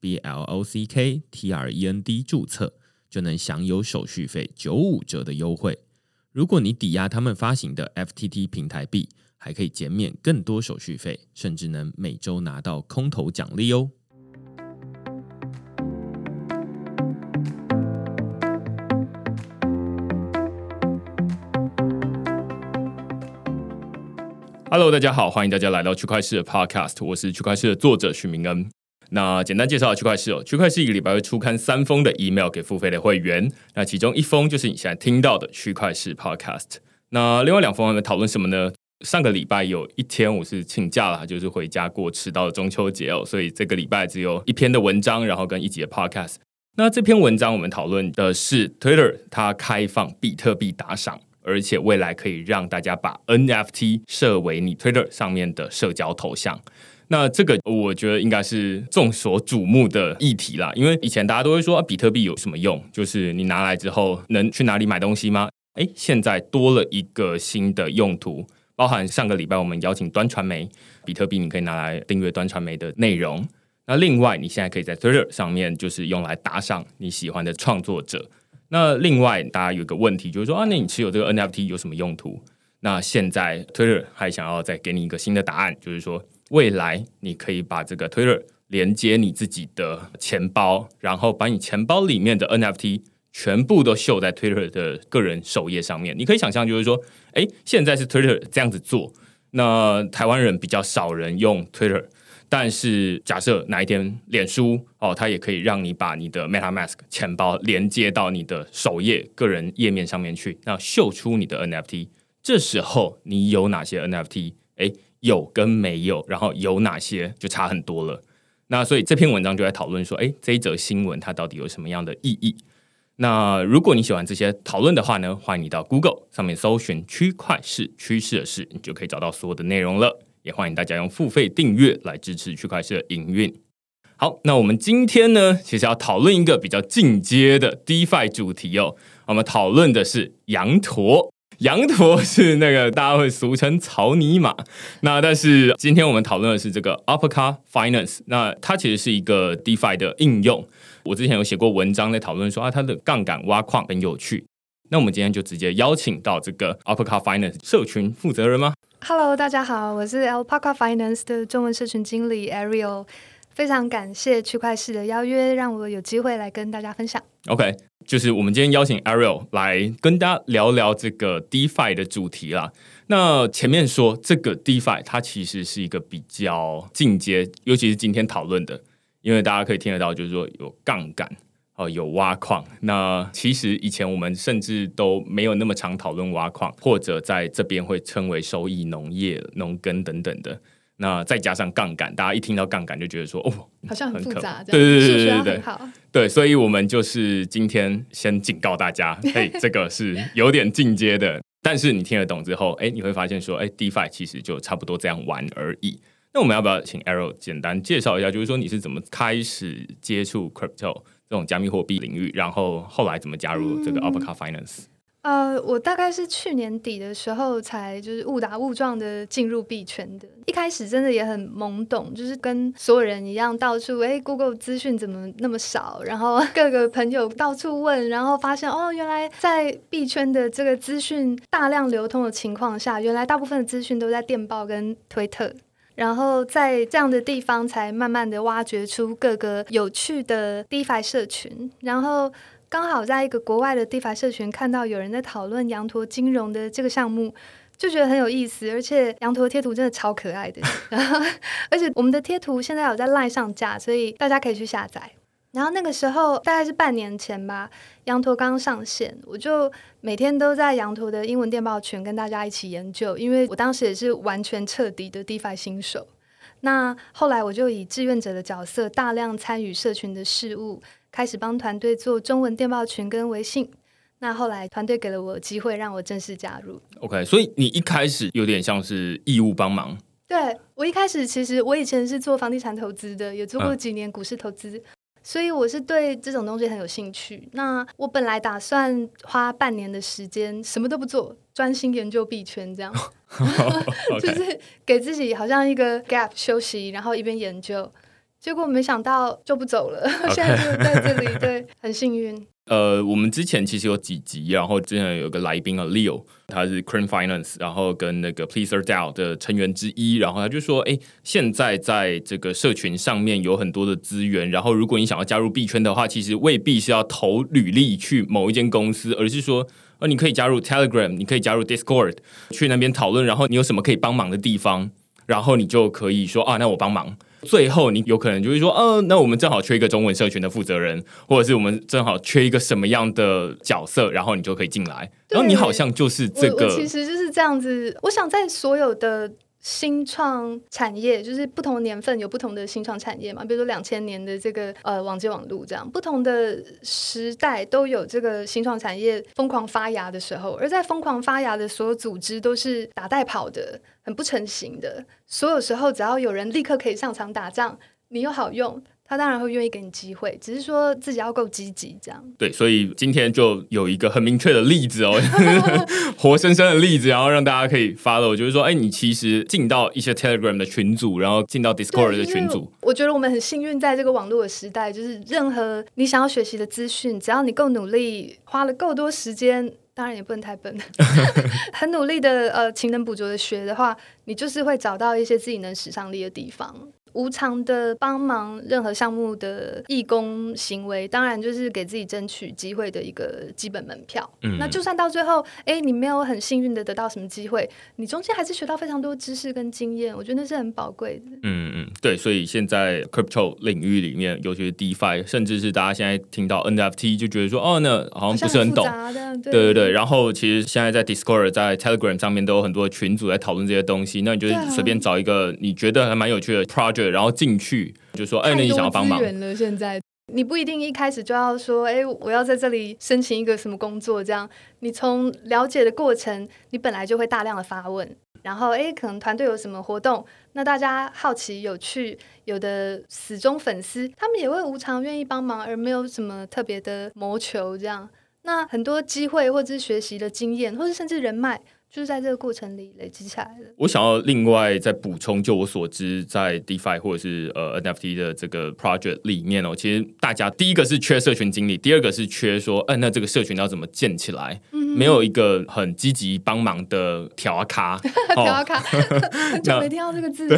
B L O C K T R E N D 注册，就能享有手续费九五折的优惠。如果你抵押他们发行的 FTT 平台币，还可以减免更多手续费，甚至能每周拿到空头奖励哦。Hello，大家好，欢迎大家来到区块市的 Podcast，我是区块市的作者许明恩。那简单介绍区块市哦，区块市一个礼拜会出刊三封的 email 给付费的会员，那其中一封就是你现在听到的区块市 Podcast。那另外两封我们讨论什么呢？上个礼拜有一天我是请假了，就是回家过迟到的中秋节哦，所以这个礼拜只有一篇的文章，然后跟一集的 Podcast。那这篇文章我们讨论的是 Twitter 它开放比特币打赏，而且未来可以让大家把 NFT 设为你 Twitter 上面的社交头像。那这个我觉得应该是众所瞩目的议题啦，因为以前大家都会说比特币有什么用，就是你拿来之后能去哪里买东西吗？哎，现在多了一个新的用途，包含上个礼拜我们邀请端传媒，比特币你可以拿来订阅端传媒的内容。那另外你现在可以在 Twitter 上面就是用来打赏你喜欢的创作者。那另外大家有一个问题就是说啊，那你持有这个 NFT 有什么用途？那现在 Twitter 还想要再给你一个新的答案，就是说。未来你可以把这个 Twitter 连接你自己的钱包，然后把你钱包里面的 NFT 全部都秀在 Twitter 的个人首页上面。你可以想象，就是说，哎，现在是 Twitter 这样子做，那台湾人比较少人用 Twitter，但是假设哪一天脸书哦，它也可以让你把你的 MetaMask 钱包连接到你的首页个人页面上面去，那秀出你的 NFT。这时候你有哪些 NFT？哎。有跟没有，然后有哪些就差很多了。那所以这篇文章就在讨论说，哎，这一则新闻它到底有什么样的意义？那如果你喜欢这些讨论的话呢，欢迎你到 Google 上面搜寻“区块市趋势的事”，你就可以找到所有的内容了。也欢迎大家用付费订阅来支持区块市的营运。好，那我们今天呢，其实要讨论一个比较进阶的 DeFi 主题哦。我们讨论的是羊驼。羊驼是那个大家会俗称草泥马，那但是今天我们讨论的是这个 Uppercut Finance，那它其实是一个 DeFi 的应用。我之前有写过文章在讨论说啊，它的杠杆挖矿很有趣。那我们今天就直接邀请到这个 Uppercar Finance 社群负责人吗？Hello，大家好，我是 Alpaca Finance 的中文社群经理 Ariel，非常感谢区块市的邀约，让我有机会来跟大家分享。OK。就是我们今天邀请 Ariel 来跟大家聊聊这个 DeFi 的主题啦。那前面说这个 DeFi 它其实是一个比较进阶，尤其是今天讨论的，因为大家可以听得到，就是说有杠杆哦，有挖矿。那其实以前我们甚至都没有那么常讨论挖矿，或者在这边会称为收益农业、农耕等等的。那再加上杠杆，大家一听到杠杆就觉得说哦，好像很复杂，对对对对对对，对，所以我们就是今天先警告大家，嘿，这个是有点进阶的，但是你听得懂之后，哎，你会发现说，哎，DeFi 其实就差不多这样玩而已。那我们要不要请 Arrow 简单介绍一下，就是说你是怎么开始接触 Crypto 这种加密货币领域，然后后来怎么加入这个 Uppercut Finance？呃，我大概是去年底的时候才就是误打误撞的进入币圈的。一开始真的也很懵懂，就是跟所有人一样，到处哎，Google 资讯怎么那么少？然后 各个朋友到处问，然后发现哦，原来在币圈的这个资讯大量流通的情况下，原来大部分的资讯都在电报跟推特。然后在这样的地方，才慢慢的挖掘出各个有趣的 DeFi 社群，然后。刚好在一个国外的 DeFi 社群看到有人在讨论羊驼金融的这个项目，就觉得很有意思，而且羊驼贴图真的超可爱的。然后，而且我们的贴图现在有在链上架，所以大家可以去下载。然后那个时候大概是半年前吧，羊驼刚上线，我就每天都在羊驼的英文电报群跟大家一起研究，因为我当时也是完全彻底的 DeFi 新手。那后来我就以志愿者的角色，大量参与社群的事务，开始帮团队做中文电报群跟微信。那后来团队给了我机会，让我正式加入。OK，所以你一开始有点像是义务帮忙。对我一开始其实我以前是做房地产投资的，也做过几年股市投资，所以我是对这种东西很有兴趣。那我本来打算花半年的时间什么都不做，专心研究币圈，这样，就是给自己好像一个 gap 休息，然后一边研究。结果没想到就不走了，现在就在这里，对，很幸运。呃，我们之前其实有几集，然后之前有个来宾啊，Leo，他是 c r e a n Finance，然后跟那个 Pleaser DAO 的成员之一，然后他就说，哎，现在在这个社群上面有很多的资源，然后如果你想要加入币圈的话，其实未必是要投履历去某一间公司，而是说，呃，你可以加入 Telegram，你可以加入 Discord，去那边讨论，然后你有什么可以帮忙的地方，然后你就可以说，啊，那我帮忙。最后，你有可能就会说，嗯，那我们正好缺一个中文社群的负责人，或者是我们正好缺一个什么样的角色，然后你就可以进来。然后你好像就是这个，其实就是这样子。我想在所有的。新创产业就是不同年份有不同的新创产业嘛，比如说两千年的这个呃网际网路这样，不同的时代都有这个新创产业疯狂发芽的时候，而在疯狂发芽的所有组织都是打带跑的，很不成型的。所有时候只要有人立刻可以上场打仗，你又好用。他当然会愿意给你机会，只是说自己要够积极，这样。对，所以今天就有一个很明确的例子哦，活生生的例子，然后让大家可以发了。我就是说，哎，你其实进到一些 Telegram 的群组，然后进到 Discord 的群组。我觉得我们很幸运，在这个网络的时代，就是任何你想要学习的资讯，只要你够努力，花了够多时间，当然也不能太笨，很努力的呃勤能补拙的学的话，你就是会找到一些自己能使上力的地方。无偿的帮忙任何项目的义工行为，当然就是给自己争取机会的一个基本门票。嗯，那就算到最后，哎，你没有很幸运的得到什么机会，你中间还是学到非常多知识跟经验，我觉得那是很宝贵的。嗯嗯，对，所以现在 crypto 领域里面，尤其是 DeFi，甚至是大家现在听到 NFT 就觉得说，哦，那好像不是很懂。对对对。然后其实现在在 Discord、在 Telegram 上面都有很多群组在讨论这些东西，那你就随便找一个你觉得还蛮有趣的 project。然后进去就说：“哎，那你想要帮忙？”了，现在你不一定一开始就要说：“哎，我要在这里申请一个什么工作？”这样，你从了解的过程，你本来就会大量的发问，然后哎，可能团队有什么活动，那大家好奇有趣，有的死忠粉丝，他们也会无偿愿意帮忙，而没有什么特别的谋求。这样，那很多机会或者是学习的经验，或者甚至人脉。就是在这个过程里累积起来的。我想要另外再补充，就我所知，在 DeFi 或者是呃 NFT 的这个 project 里面哦，其实大家第一个是缺社群经理，第二个是缺说，嗯，那这个社群要怎么建起来？没有一个很积极帮忙的调卡，调卡，很久没听到这个字。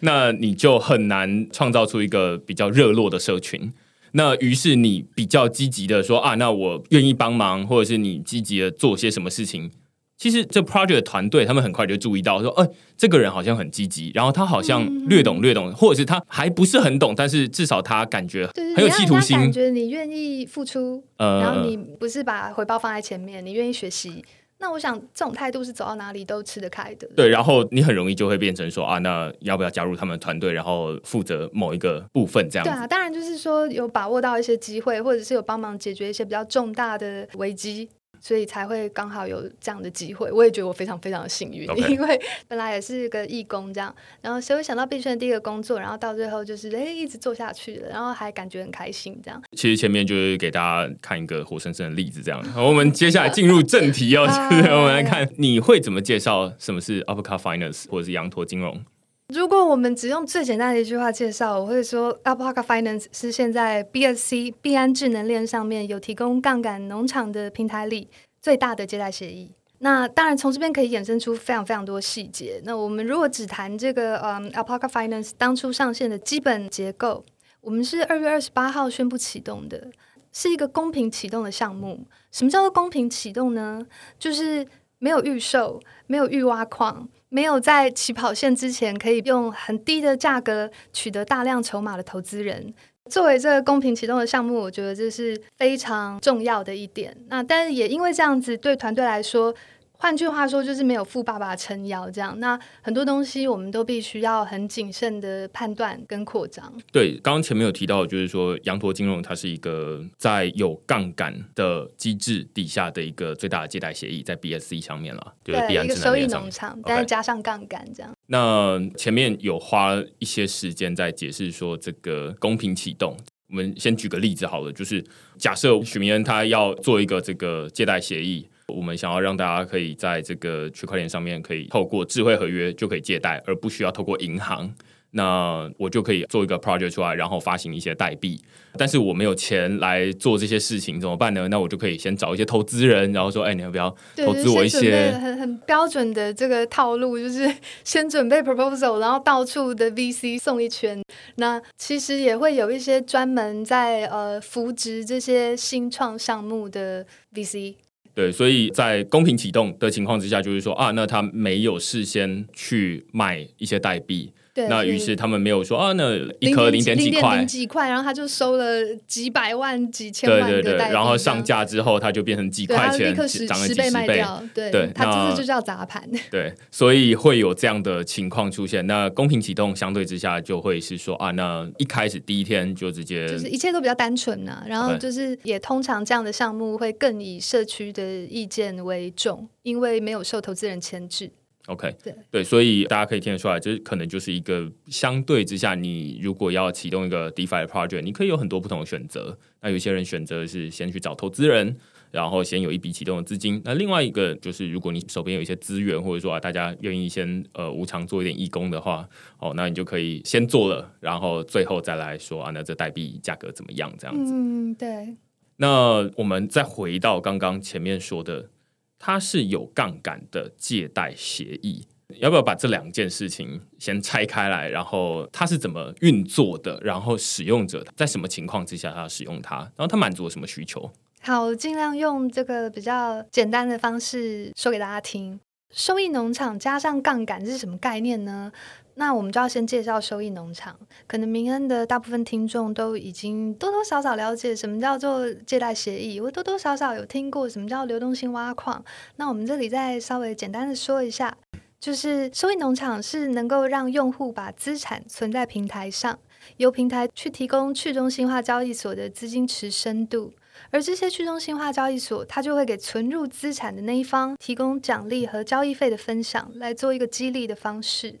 那你就很难创造出一个比较热络的社群。那于是你比较积极的说啊，那我愿意帮忙，或者是你积极的做些什么事情。其实这 project 团队他们很快就注意到说，哎，这个人好像很积极，然后他好像略懂略懂，或者是他还不是很懂，但是至少他感觉很有企图心，感觉你愿意付出，呃然后你不是把回报放在前面，你愿意学习。那我想这种态度是走到哪里都吃得开的。对，然后你很容易就会变成说啊，那要不要加入他们团队，然后负责某一个部分这样？对啊，当然就是说有把握到一些机会，或者是有帮忙解决一些比较重大的危机。所以才会刚好有这样的机会，我也觉得我非常非常的幸运，因为本来也是个义工这样，然后谁会想到币圈的第一个工作，然后到最后就是哎一直做下去了，然后还感觉很开心这样。其实前面就是给大家看一个活生生的例子这样，我们接下来进入正题哦，我们来看你会怎么介绍什么是 Uppercut Finance 或者是羊驼金融。如果我们只用最简单的一句话介绍，我会说，Alpaca Finance 是现在 BSC 币安智能链上面有提供杠杆农场的平台里最大的借贷协议。那当然，从这边可以衍生出非常非常多细节。那我们如果只谈这个，嗯，Alpaca Finance 当初上线的基本结构，我们是二月二十八号宣布启动的，是一个公平启动的项目。什么叫做公平启动呢？就是没有预售，没有预挖矿。没有在起跑线之前可以用很低的价格取得大量筹码的投资人，作为这个公平启动的项目，我觉得这是非常重要的一点。那但是也因为这样子，对团队来说换句话说，就是没有富爸爸撑腰这样。那很多东西我们都必须要很谨慎的判断跟扩张。对，刚刚前面有提到，就是说羊驼金融它是一个在有杠杆的机制底下的一个最大的借贷协议，在 BSC 上面了，就是一个收益。农场但是加上杠杆这样。那前面有花一些时间在解释说这个公平启动。我们先举个例子好了，就是假设许明恩他要做一个这个借贷协议，我们想要让大家可以在这个区块链上面可以透过智慧合约就可以借贷，而不需要透过银行。那我就可以做一个 project 出来，然后发行一些代币。但是我没有钱来做这些事情，怎么办呢？那我就可以先找一些投资人，然后说：“哎，你要不要，投资我一些很很标准的这个套路，就是先准备 proposal，然后到处的 VC 送一圈。那其实也会有一些专门在呃扶植这些新创项目的 VC。对，所以在公平启动的情况之下，就是说啊，那他没有事先去买一些代币，那于是他们没有说啊，那一零颗零点几块零，几块，然后他就收了几百万、几千对对对，万的代币然后上架之后，它就变成几块钱涨了几十倍，对，对他那这就叫砸盘。对，所以会有这样的情况出现。那公平启动相对之下，就会是说啊，那一开始第一天就直接就是一切都比较单纯呐、然后就是也通常这样的项目会更以社区的意见为重，因为没有受投资人牵制。OK，对所以大家可以听得出来，这可能就是一个相对之下，你如果要启动一个 DeFi 的 project，你可以有很多不同的选择。那有些人选择是先去找投资人，然后先有一笔启动的资金。那另外一个就是，如果你手边有一些资源，或者说啊，大家愿意先呃无偿做一点义工的话，哦，那你就可以先做了，然后最后再来说啊，那这代币价格怎么样？这样子。嗯，对，那我们再回到刚刚前面说的，它是有杠杆的借贷协议，要不要把这两件事情先拆开来？然后它是怎么运作的？然后使用者在什么情况之下他要使用它？然后它满足了什么需求？好，尽量用这个比较简单的方式说给大家听。收益农场加上杠杆这是什么概念呢？那我们就要先介绍收益农场。可能明恩的大部分听众都已经多多少少了解什么叫做借贷协议，我多多少少有听过什么叫流动性挖矿。那我们这里再稍微简单的说一下，就是收益农场是能够让用户把资产存在平台上，由平台去提供去中心化交易所的资金池深度。而这些去中心化交易所，它就会给存入资产的那一方提供奖励和交易费的分享，来做一个激励的方式。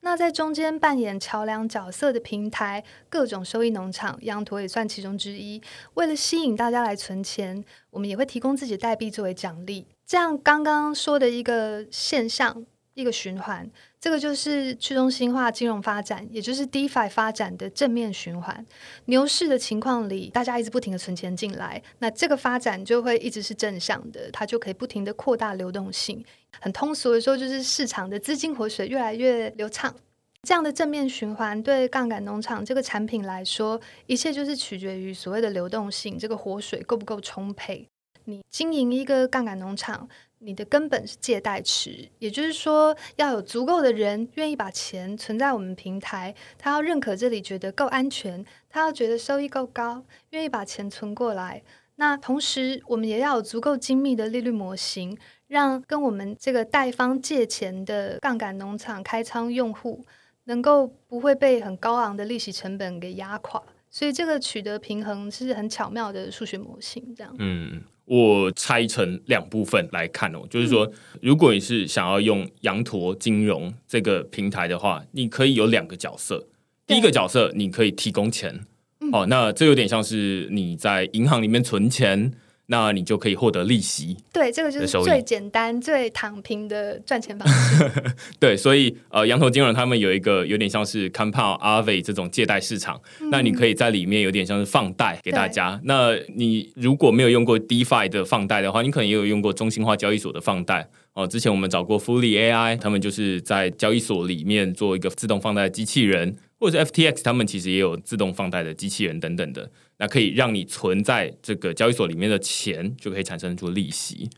那在中间扮演桥梁角色的平台，各种收益农场，羊驼也算其中之一。为了吸引大家来存钱，我们也会提供自己代币作为奖励。这样刚刚说的一个现象，一个循环，这个就是去中心化金融发展，也就是 DeFi 发展的正面循环。牛市的情况里，大家一直不停的存钱进来，那这个发展就会一直是正向的，它就可以不停的扩大流动性。很通俗的说，就是市场的资金活水越来越流畅。这样的正面循环对杠杆农场这个产品来说，一切就是取决于所谓的流动性，这个活水够不够充沛。你经营一个杠杆农场，你的根本是借贷池，也就是说，要有足够的人愿意把钱存在我们平台，他要认可这里，觉得够安全，他要觉得收益够高，愿意把钱存过来。那同时，我们也要有足够精密的利率模型，让跟我们这个贷方借钱的杠杆农场开仓用户，能够不会被很高昂的利息成本给压垮。所以，这个取得平衡是很巧妙的数学模型，这样。嗯，我拆成两部分来看哦，就是说，如果你是想要用羊驼金融这个平台的话，你可以有两个角色。第一个角色，你可以提供钱，哦，那这有点像是你在银行里面存钱，那你就可以获得利息。对，这个就是最简单、最躺平的赚钱方式。对，所以呃，羊头金融他们有一个有点像是 Compound、Aave 这种借贷市场，那你可以在里面有点像是放贷给大家。那你如果没有用过 DeFi 的放贷的话，你可能也有用过中心化交易所的放贷。哦，之前我们找过 Fully AI，他们就是在交易所里面做一个自动放贷的机器人，或者是 FTX，他们其实也有自动放贷的机器人等等的，那可以让你存在这个交易所里面的钱就可以产生出利息。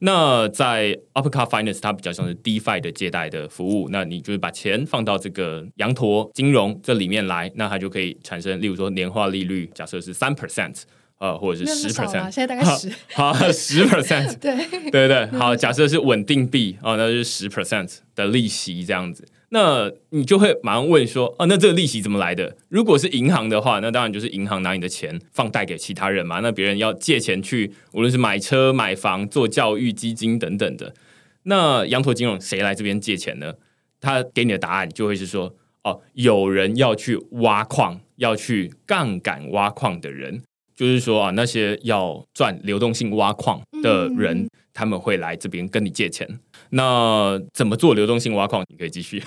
那在 Uppercut Finance，它比较像是 DeFi 的借贷的服务，那你就是把钱放到这个羊驼金融这里面来，那它就可以产生，例如说年化利率，假设是三 percent。呃，或者是十 percent，现在大概十，好 十 percent，对对对对，好，假设是稳定币哦，那就是十 percent 的利息这样子。那你就会马上问说，哦，那这个利息怎么来的？如果是银行的话，那当然就是银行拿你的钱放贷给其他人嘛。那别人要借钱去，无论是买车、买房、做教育基金等等的。那羊驼金融谁来这边借钱呢？他给你的答案就会是说，哦，有人要去挖矿，要去杠杆挖矿的人。就是说啊，那些要赚流动性挖矿的人，他们会来这边跟你借钱。那怎么做流动性挖矿？你可以继续。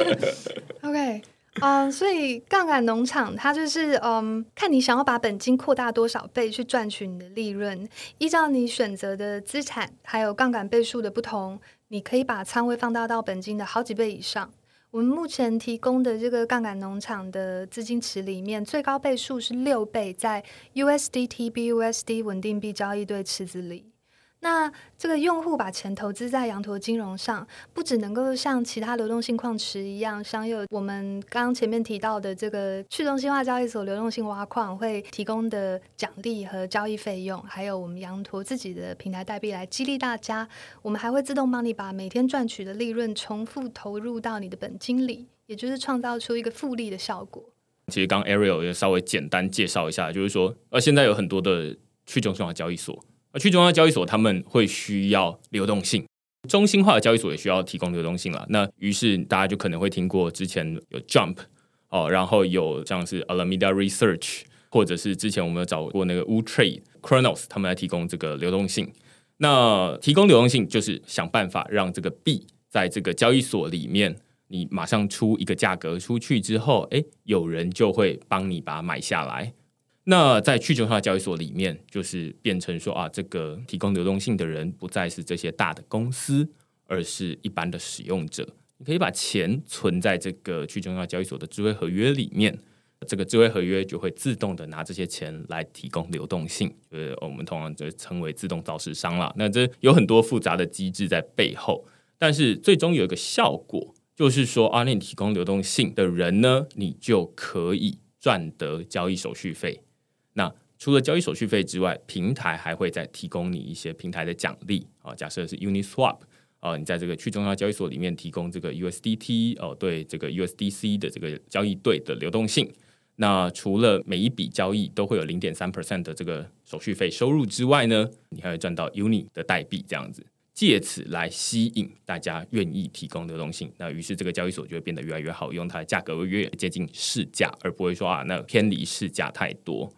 OK，嗯，所以杠杆农场它就是嗯，看你想要把本金扩大多少倍去赚取你的利润，依照你选择的资产还有杠杆倍数的不同，你可以把仓位放大到本金的好几倍以上。我们目前提供的这个杠杆农场的资金池里面，最高倍数是六倍，在 USDT BUSD 稳定币交易对池子里。那这个用户把钱投资在羊驼金融上，不只能够像其他流动性矿池一样享有我们刚刚前面提到的这个去中心化交易所流动性挖矿会提供的奖励和交易费用，还有我们羊驼自己的平台代币来激励大家。我们还会自动帮你把每天赚取的利润重复投入到你的本金里，也就是创造出一个复利的效果。其实刚 Ariel 也稍微简单介绍一下，就是说，呃，现在有很多的去中心化交易所。而去中央交易所他们会需要流动性，中心化的交易所也需要提供流动性了。那于是大家就可能会听过之前有 Jump 哦，然后有像是 Alameda Research，或者是之前我们有找过那个 Wu Trade、Chronos，他们来提供这个流动性。那提供流动性就是想办法让这个币在这个交易所里面，你马上出一个价格出去之后，哎，有人就会帮你把它买下来。那在去中心化交易所里面，就是变成说啊，这个提供流动性的人不再是这些大的公司，而是一般的使用者。你可以把钱存在这个去中心化交易所的智慧合约里面，这个智慧合约就会自动的拿这些钱来提供流动性，呃，我们通常就称为自动造市商了。那这有很多复杂的机制在背后，但是最终有一个效果，就是说啊，你提供流动性的人呢，你就可以赚得交易手续费。那除了交易手续费之外，平台还会再提供你一些平台的奖励啊。假设是 Uniswap 啊，你在这个去中央交易所里面提供这个 USDT 哦，对这个 USDC 的这个交易对的流动性。那除了每一笔交易都会有零点三 percent 的这个手续费收入之外呢，你还会赚到 Uni 的代币，这样子，借此来吸引大家愿意提供流动性。那于是这个交易所就会变得越来越好用，它的价格会越接近市价，而不会说啊，那偏离市价太多。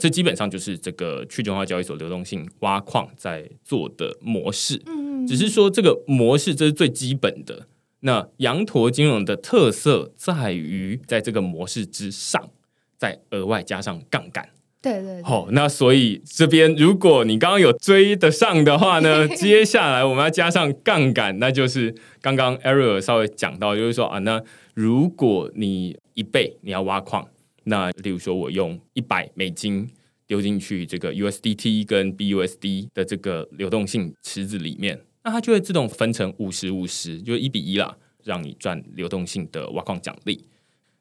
这基本上就是这个去中心化交易所流动性挖矿在做的模式，嗯，只是说这个模式这是最基本的。那羊驼金融的特色在于在这个模式之上，再额外加上杠杆。对对，好，那所以这边如果你刚刚有追得上的话呢，接下来我们要加上杠杆，那就是刚刚 Ariel 稍微讲到，就是说啊，那如果你一倍你要挖矿。那例如说，我用一百美金丢进去这个 USDT 跟 BUSD 的这个流动性池子里面，那它就会自动分成五十五十，就一比一啦，让你赚流动性的挖矿奖励。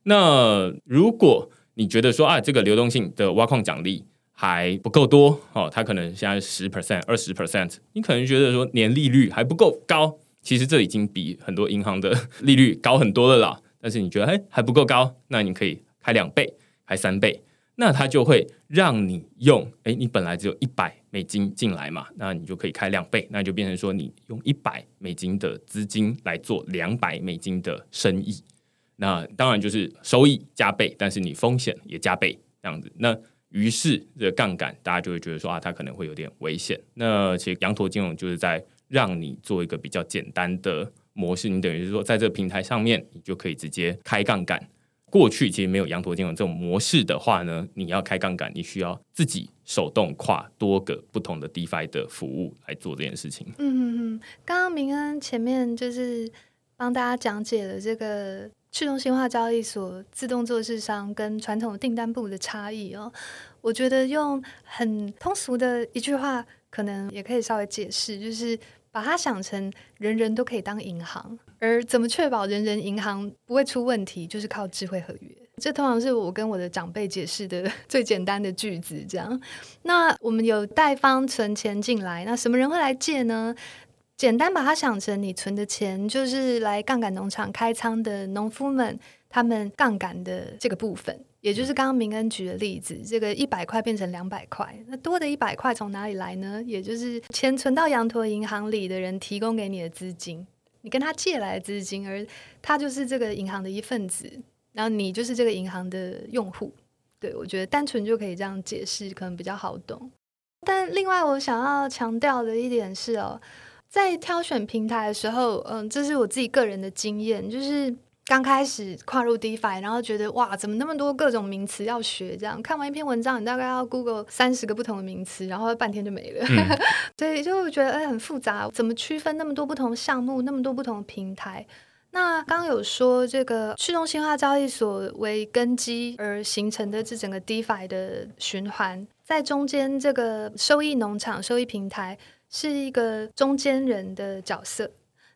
那如果你觉得说啊，这个流动性的挖矿奖励还不够多哦，它可能现在十 percent、二十 percent，你可能觉得说年利率还不够高，其实这已经比很多银行的 利率高很多了啦。但是你觉得哎还不够高，那你可以。开两倍，开三倍，那它就会让你用，哎，你本来只有一百美金进来嘛，那你就可以开两倍，那就变成说你用一百美金的资金来做两百美金的生意，那当然就是收益加倍，但是你风险也加倍这样子。那于是这个杠杆，大家就会觉得说啊，它可能会有点危险。那其实羊驼金融就是在让你做一个比较简单的模式，你等于是说在这个平台上面，你就可以直接开杠杆。过去其实没有羊驼金融这种模式的话呢，你要开杠杆，你需要自己手动跨多个不同的 DeFi 的服务来做这件事情。嗯嗯嗯，刚刚明恩前面就是帮大家讲解了这个去中心化交易所自动做市商跟传统订单部的差异哦。我觉得用很通俗的一句话，可能也可以稍微解释，就是。把它想成人人都可以当银行，而怎么确保人人银行不会出问题，就是靠智慧合约。这通常是我跟我的长辈解释的 最简单的句子。这样，那我们有贷方存钱进来，那什么人会来借呢？简单把它想成，你存的钱就是来杠杆农场开仓的农夫们，他们杠杆的这个部分，也就是刚刚明恩举的例子，这个一百块变成两百块，那多的一百块从哪里来呢？也就是钱存到羊驼银行里的人提供给你的资金，你跟他借来资金，而他就是这个银行的一份子，然后你就是这个银行的用户。对我觉得单纯就可以这样解释，可能比较好懂。但另外我想要强调的一点是哦。在挑选平台的时候，嗯，这是我自己个人的经验，就是刚开始跨入 DeFi，然后觉得哇，怎么那么多各种名词要学？这样看完一篇文章，你大概要 Google 三十个不同的名词，然后半天就没了。所以就觉得哎，很复杂，怎么区分那么多不同项目，那么多不同的平台？那刚刚有说这个去中心化交易所为根基而形成的这整个 DeFi 的循环，在中间这个收益农场、收益平台。是一个中间人的角色，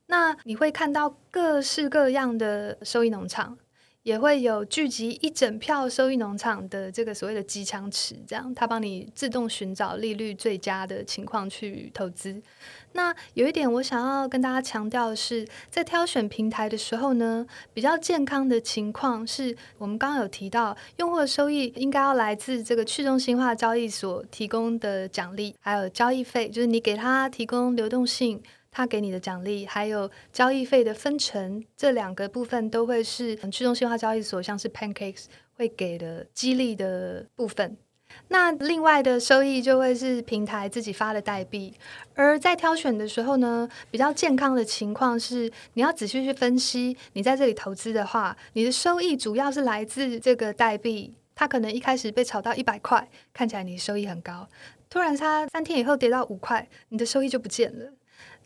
那你会看到各式各样的收益农场，也会有聚集一整票收益农场的这个所谓的机枪池，这样它帮你自动寻找利率最佳的情况去投资。那有一点我想要跟大家强调的是，在挑选平台的时候呢，比较健康的情况是我们刚刚有提到，用户的收益应该要来自这个去中心化交易所提供的奖励，还有交易费，就是你给他提供流动性，他给你的奖励，还有交易费的分成，这两个部分都会是去中心化交易所，像是 Pancakes 会给的激励的部分。那另外的收益就会是平台自己发的代币，而在挑选的时候呢，比较健康的情况是，你要仔细去分析，你在这里投资的话，你的收益主要是来自这个代币，它可能一开始被炒到一百块，看起来你收益很高，突然它三天以后跌到五块，你的收益就不见了。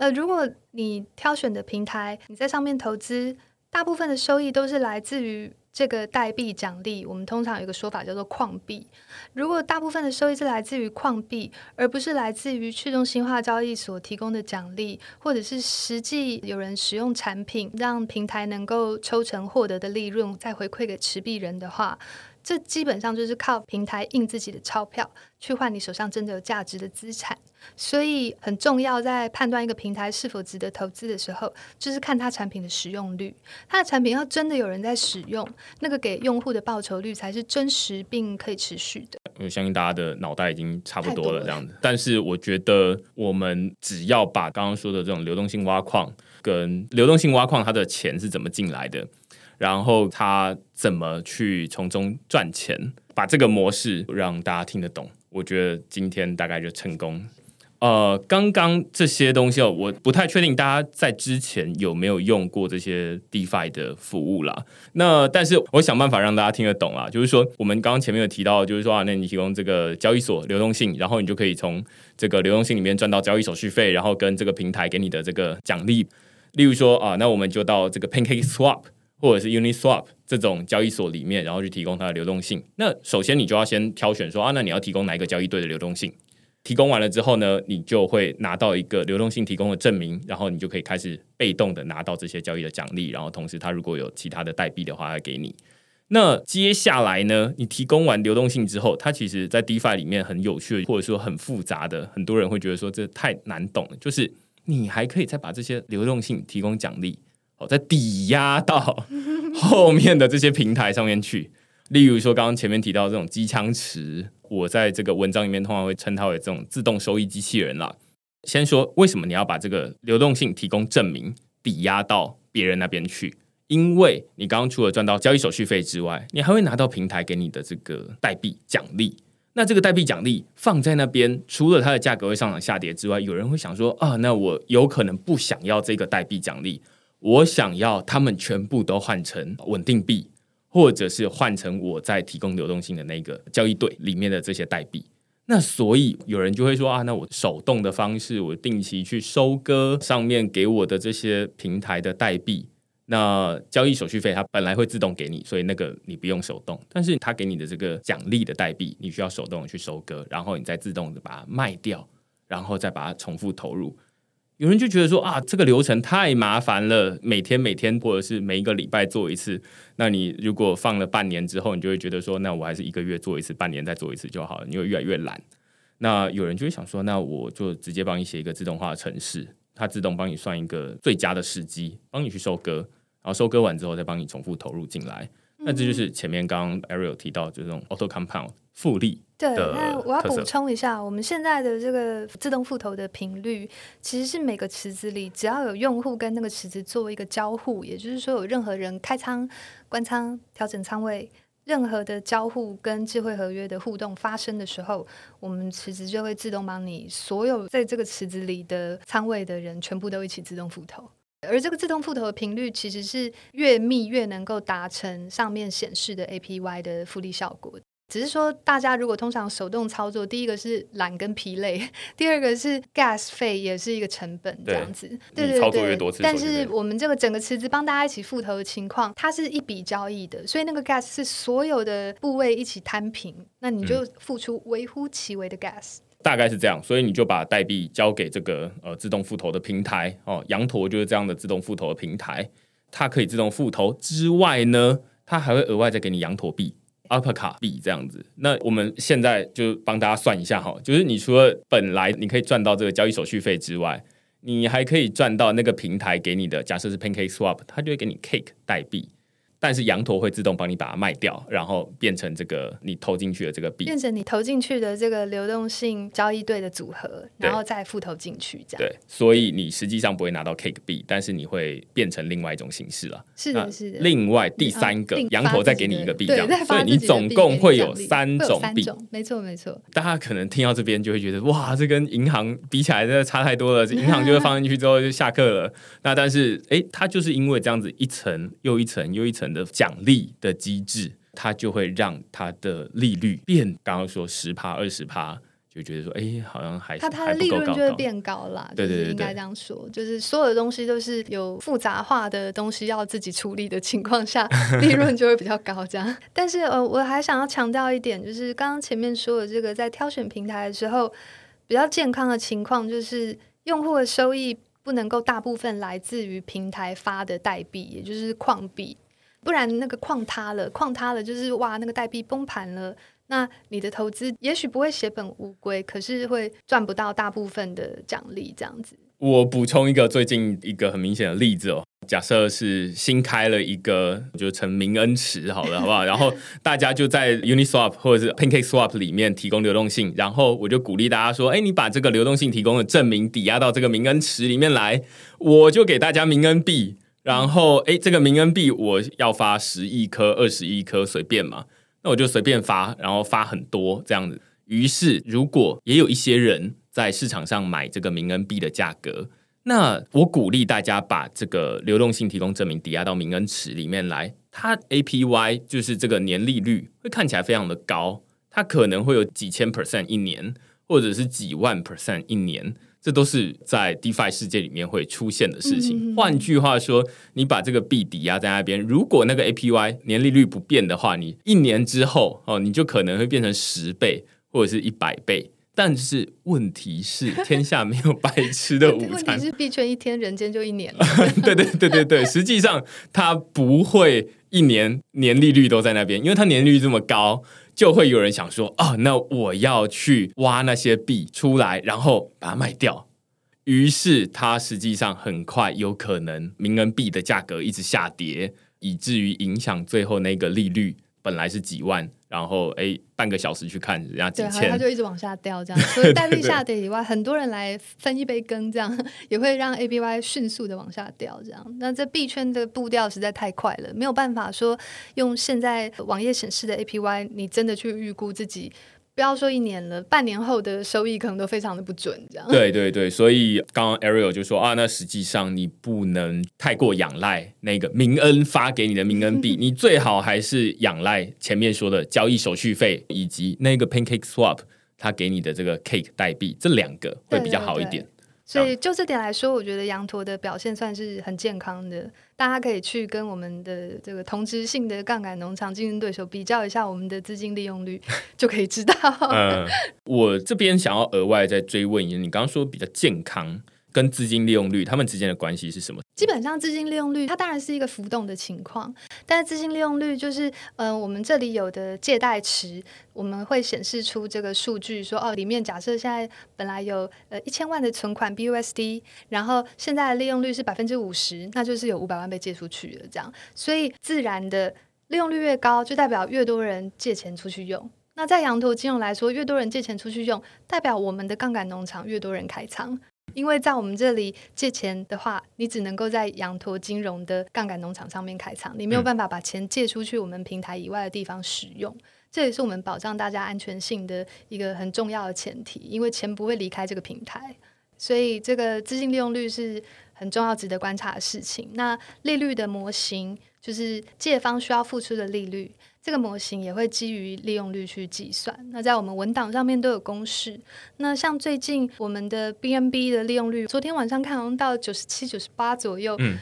呃，如果你挑选的平台，你在上面投资，大部分的收益都是来自于。这个代币奖励，我们通常有一个说法叫做矿币。如果大部分的收益是来自于矿币，而不是来自于去中心化交易所提供的奖励，或者是实际有人使用产品让平台能够抽成获得的利润再回馈给持币人的话。这基本上就是靠平台印自己的钞票去换你手上真的有价值的资产，所以很重要。在判断一个平台是否值得投资的时候，就是看它产品的使用率。它的产品要真的有人在使用，那个给用户的报酬率才是真实并可以持续的。我相信大家的脑袋已经差不多了这样子，但是我觉得我们只要把刚刚说的这种流动性挖矿跟流动性挖矿它的钱是怎么进来的。然后他怎么去从中赚钱？把这个模式让大家听得懂，我觉得今天大概就成功。呃，刚刚这些东西哦，我不太确定大家在之前有没有用过这些 DeFi 的服务啦。那但是我想办法让大家听得懂啊，就是说我们刚刚前面有提到，就是说啊，那你提供这个交易所流动性，然后你就可以从这个流动性里面赚到交易手续费，然后跟这个平台给你的这个奖励。例如说啊，那我们就到这个 Pancake Swap。或者是 Uniswap 这种交易所里面，然后去提供它的流动性。那首先你就要先挑选说啊，那你要提供哪一个交易对的流动性？提供完了之后呢，你就会拿到一个流动性提供的证明，然后你就可以开始被动的拿到这些交易的奖励。然后同时，它如果有其他的代币的话，它给你。那接下来呢，你提供完流动性之后，它其实在 DeFi 里面很有趣，或者说很复杂的，很多人会觉得说这太难懂了。就是你还可以再把这些流动性提供奖励。再抵押到 后面的这些平台上面去，例如说刚刚前面提到这种机枪池，我在这个文章里面通常会称它为这种自动收益机器人啦。先说为什么你要把这个流动性提供证明抵押到别人那边去？因为你刚刚除了赚到交易手续费之外，你还会拿到平台给你的这个代币奖励。那这个代币奖励放在那边，除了它的价格会上涨下跌之外，有人会想说啊，那我有可能不想要这个代币奖励。我想要他们全部都换成稳定币，或者是换成我在提供流动性的那个交易对里面的这些代币。那所以有人就会说啊，那我手动的方式，我定期去收割上面给我的这些平台的代币。那交易手续费它本来会自动给你，所以那个你不用手动。但是它给你的这个奖励的代币，你需要手动的去收割，然后你再自动的把它卖掉，然后再把它重复投入。有人就觉得说啊，这个流程太麻烦了，每天每天或者是每一个礼拜做一次。那你如果放了半年之后，你就会觉得说，那我还是一个月做一次，半年再做一次就好了，你会越来越懒。那有人就会想说，那我就直接帮你写一个自动化的程式，它自动帮你算一个最佳的时机，帮你去收割，然后收割完之后再帮你重复投入进来。那这就是前面刚刚 Ariel 提到这种 auto compound 复利。对，那我要补充一下，我们现在的这个自动复投的频率，其实是每个池子里只要有用户跟那个池子做一个交互，也就是说有任何人开仓、关仓、调整仓位，任何的交互跟智慧合约的互动发生的时候，我们池子就会自动帮你所有在这个池子里的仓位的人全部都一起自动复投。而这个自动复投的频率，其实是越密越能够达成上面显示的 APY 的复利效果。只是说，大家如果通常手动操作，第一个是懒跟疲累，第二个是 gas 费也是一个成本，这样子。对对对。但是我们这个整个池子帮大家一起复投的情况，它是一笔交易的，所以那个 gas 是所有的部位一起摊平，那你就付出微乎其微的 gas。大概是这样，所以你就把代币交给这个呃自动复投的平台哦，羊驼就是这样的自动复投的平台，它可以自动复投之外呢，它还会额外再给你羊驼币。阿帕卡币这样子，那我们现在就帮大家算一下哈，就是你除了本来你可以赚到这个交易手续费之外，你还可以赚到那个平台给你的，假设是 Pancake Swap，它就会给你 Cake 代币。但是羊驼会自动帮你把它卖掉，然后变成这个你投进去的这个币，变成你投进去的这个流动性交易对的组合，然后再复投进去，这样。对，所以你实际上不会拿到 Cake 币，但是你会变成另外一种形式了。是的，是的。另外第三个羊驼再给你一个币，这样，所以你总共会有三种币。没错，没错。大家可能听到这边就会觉得，哇，这跟银行比起来，真的差太多了。银行就会放进去之后就下课了。那但是，哎，它就是因为这样子一层又一层又一层的奖励。的机制，它就会让它的利率变。刚刚说十趴、二十趴，就觉得说，哎，好像还它它的利润就会变高啦。对对对，应该这样说，就是所有的东西都是有复杂化的东西要自己处理的情况下，利润就会比较高。这样，但是呃，我还想要强调一点，就是刚刚前面说的这个，在挑选平台的时候，比较健康的情况，就是用户的收益不能够大部分来自于平台发的代币，也就是矿币。不然那个矿塌了，矿塌了就是哇，那个代币崩盘了，那你的投资也许不会血本无归，可是会赚不到大部分的奖励这样子。我补充一个最近一个很明显的例子哦，假设是新开了一个就成明恩池好了，好不好？然后大家就在 Uniswap 或者是 Pancake Swap 里面提供流动性，然后我就鼓励大家说，哎，你把这个流动性提供的证明抵押到这个明恩池里面来，我就给大家明恩币。然后，哎，这个明恩币我要发十亿颗、二十亿颗，随便嘛，那我就随便发，然后发很多这样子。于是，如果也有一些人在市场上买这个明恩币的价格，那我鼓励大家把这个流动性提供证明抵押到明恩池里面来，它 APY 就是这个年利率会看起来非常的高，它可能会有几千 percent 一年，或者是几万 percent 一年。这都是在 DeFi 世界里面会出现的事情。换句话说，你把这个币抵押在那边，如果那个 APY 年利率不变的话，你一年之后哦，你就可能会变成十倍或者是一百倍。但是问题是，天下没有白吃的 午餐。问题是币圈一天，人间就一年了。对对对对对，实际上它不会一年年利率都在那边，因为它年利率这么高。就会有人想说，哦，那我要去挖那些币出来，然后把它卖掉。于是，它实际上很快有可能，名人币的价格一直下跌，以至于影响最后那个利率。本来是几万，然后哎，半个小时去看人家几千，它就一直往下掉，这样。所以 代币下跌以外，很多人来分一杯羹，这样 也会让 A B Y 迅速的往下掉，这样。那这币圈的步调实在太快了，没有办法说用现在网页显示的 A P Y，你真的去预估自己。不要说一年了，半年后的收益可能都非常的不准，这样。对对对，所以刚刚 Ariel 就说啊，那实际上你不能太过仰赖那个明恩发给你的明恩币，你最好还是仰赖前面说的交易手续费以及那个 Pancake Swap 他给你的这个 Cake 代币，这两个会比较好一点。所以就这点来说，我觉得羊驼的表现算是很健康的。大家可以去跟我们的这个同质性的杠杆农场竞争对手比较一下我们的资金利用率，就可以知道。嗯，我这边想要额外再追问一下，你刚刚说比较健康，跟资金利用率，它们之间的关系是什么？基本上资金利用率它当然是一个浮动的情况，但是资金利用率就是呃我们这里有的借贷池，我们会显示出这个数据，说哦里面假设现在本来有呃一千万的存款 BUSD，然后现在的利用率是百分之五十，那就是有五百万被借出去了，这样，所以自然的利用率越高，就代表越多人借钱出去用。那在羊驼金融来说，越多人借钱出去用，代表我们的杠杆农场越多人开仓。因为在我们这里借钱的话，你只能够在羊驼金融的杠杆农场上面开仓，你没有办法把钱借出去我们平台以外的地方使用。这也是我们保障大家安全性的一个很重要的前提，因为钱不会离开这个平台，所以这个资金利用率是很重要、值得观察的事情。那利率的模型就是借方需要付出的利率。这个模型也会基于利用率去计算。那在我们文档上面都有公式。那像最近我们的 BNB 的利用率，昨天晚上看好像到九十七、九十八左右。嗯，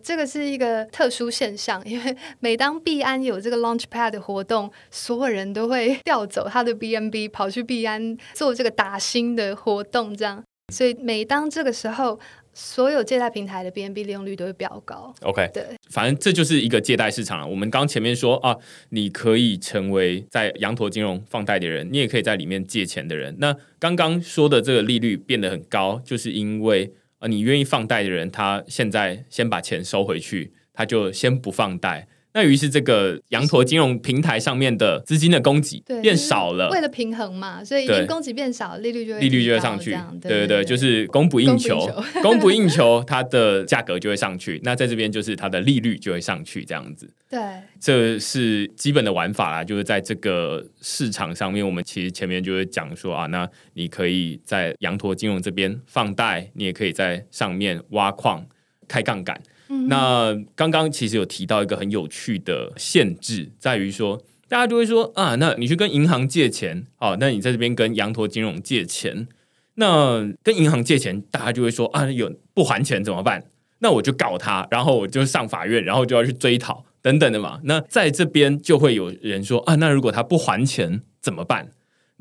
这个是一个特殊现象，因为每当币安有这个 Launchpad 的活动，所有人都会 调走他的 BNB，跑去币安做这个打新的活动，这样。所以每当这个时候。所有借贷平台的 BNB 利用率都会比较高。OK，对，反正这就是一个借贷市场了。我们刚前面说啊，你可以成为在羊驼金融放贷的人，你也可以在里面借钱的人。那刚刚说的这个利率变得很高，就是因为啊，你愿意放贷的人，他现在先把钱收回去，他就先不放贷。那于是这个羊驼金融平台上面的资金的供给变少了，为了平衡嘛，所以供给变少，利率就会利率就会上去。对对对，就是供不应求，供不应求，它的价格就会上去。那在这边就是它的利率就会上去，这样子。对，这是基本的玩法啦。就是在这个市场上面，我们其实前面就会讲说啊，那你可以在羊驼金融这边放贷，你也可以在上面挖矿、开杠杆。那刚刚其实有提到一个很有趣的限制，在于说，大家就会说啊，那你去跟银行借钱，好，那你在这边跟羊驼金融借钱，那跟银行借钱，大家就会说啊，有不还钱怎么办？那我就告他，然后我就上法院，然后就要去追讨等等的嘛。那在这边就会有人说啊，那如果他不还钱怎么办？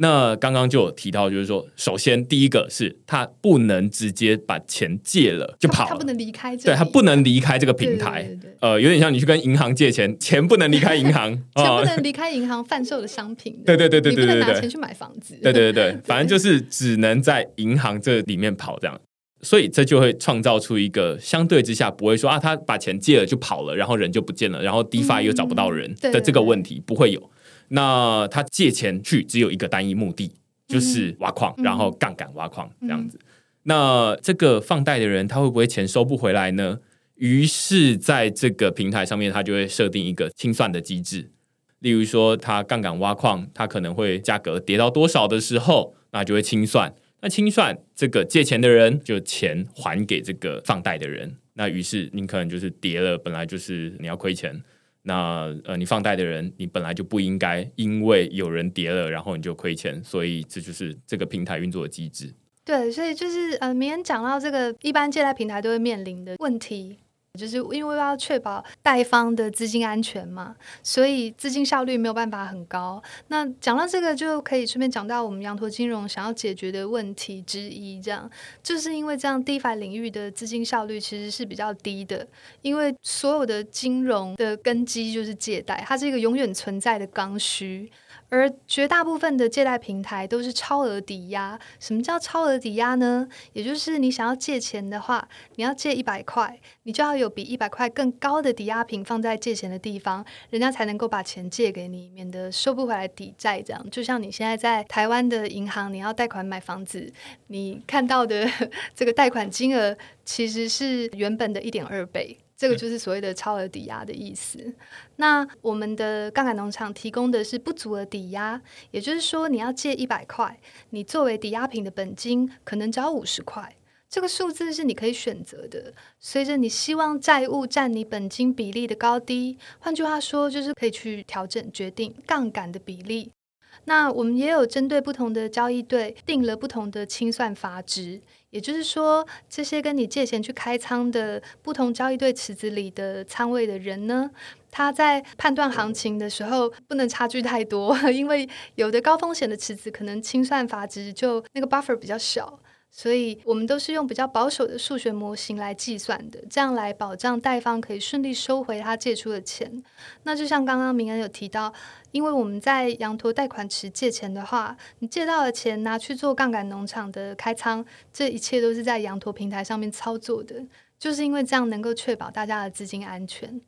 那刚刚就有提到，就是说，首先第一个是他不能直接把钱借了就跑，他不能离开，对他不能离开这个平台，呃，有点像你去跟银行借钱，钱不能离开银行，钱不能离开银行贩售的商品，对对对对对对，对不能拿钱去买房子，对对对对，反正就是只能在银行这里面跑这样，所以这就会创造出一个相对之下不会说啊，他把钱借了就跑了，然后人就不见了，然后 DeFi 又找不到人的这个问题不会有。那他借钱去只有一个单一目的，就是挖矿，然后杠杆挖矿这样子。那这个放贷的人他会不会钱收不回来呢？于是在这个平台上面，他就会设定一个清算的机制。例如说，他杠杆挖矿，他可能会价格跌到多少的时候，那就会清算。那清算这个借钱的人，就钱还给这个放贷的人。那于是你可能就是跌了，本来就是你要亏钱。那呃，你放贷的人，你本来就不应该因为有人跌了，然后你就亏钱，所以这就是这个平台运作的机制。对，所以就是呃，明天讲到这个，一般借贷平台都会面临的问题。就是因为要确保贷方的资金安全嘛，所以资金效率没有办法很高。那讲到这个，就可以顺便讲到我们羊驼金融想要解决的问题之一，这样就是因为这样 DeFi 领域的资金效率其实是比较低的，因为所有的金融的根基就是借贷，它是一个永远存在的刚需。而绝大部分的借贷平台都是超额抵押。什么叫超额抵押呢？也就是你想要借钱的话，你要借一百块，你就要有比一百块更高的抵押品放在借钱的地方，人家才能够把钱借给你，免得收不回来抵债。这样，就像你现在在台湾的银行，你要贷款买房子，你看到的 这个贷款金额其实是原本的一点二倍。这个就是所谓的超额抵押的意思。那我们的杠杆农场提供的是不足额抵押，也就是说，你要借一百块，你作为抵押品的本金可能只要五十块。这个数字是你可以选择的，随着你希望债务占你本金比例的高低，换句话说，就是可以去调整决定杠杆的比例。那我们也有针对不同的交易对定了不同的清算阀值。也就是说，这些跟你借钱去开仓的不同交易对池子里的仓位的人呢，他在判断行情的时候不能差距太多，因为有的高风险的池子可能清算阀值就那个 buffer 比较小，所以我们都是用比较保守的数学模型来计算的，这样来保障贷方可以顺利收回他借出的钱。那就像刚刚明恩有提到，因为我们在羊驼贷款池借钱的话，你借到的钱拿去做杠杆农场的开仓，这一切都是在羊驼平台上面操作的，就是因为这样能够确保大家的资金安全。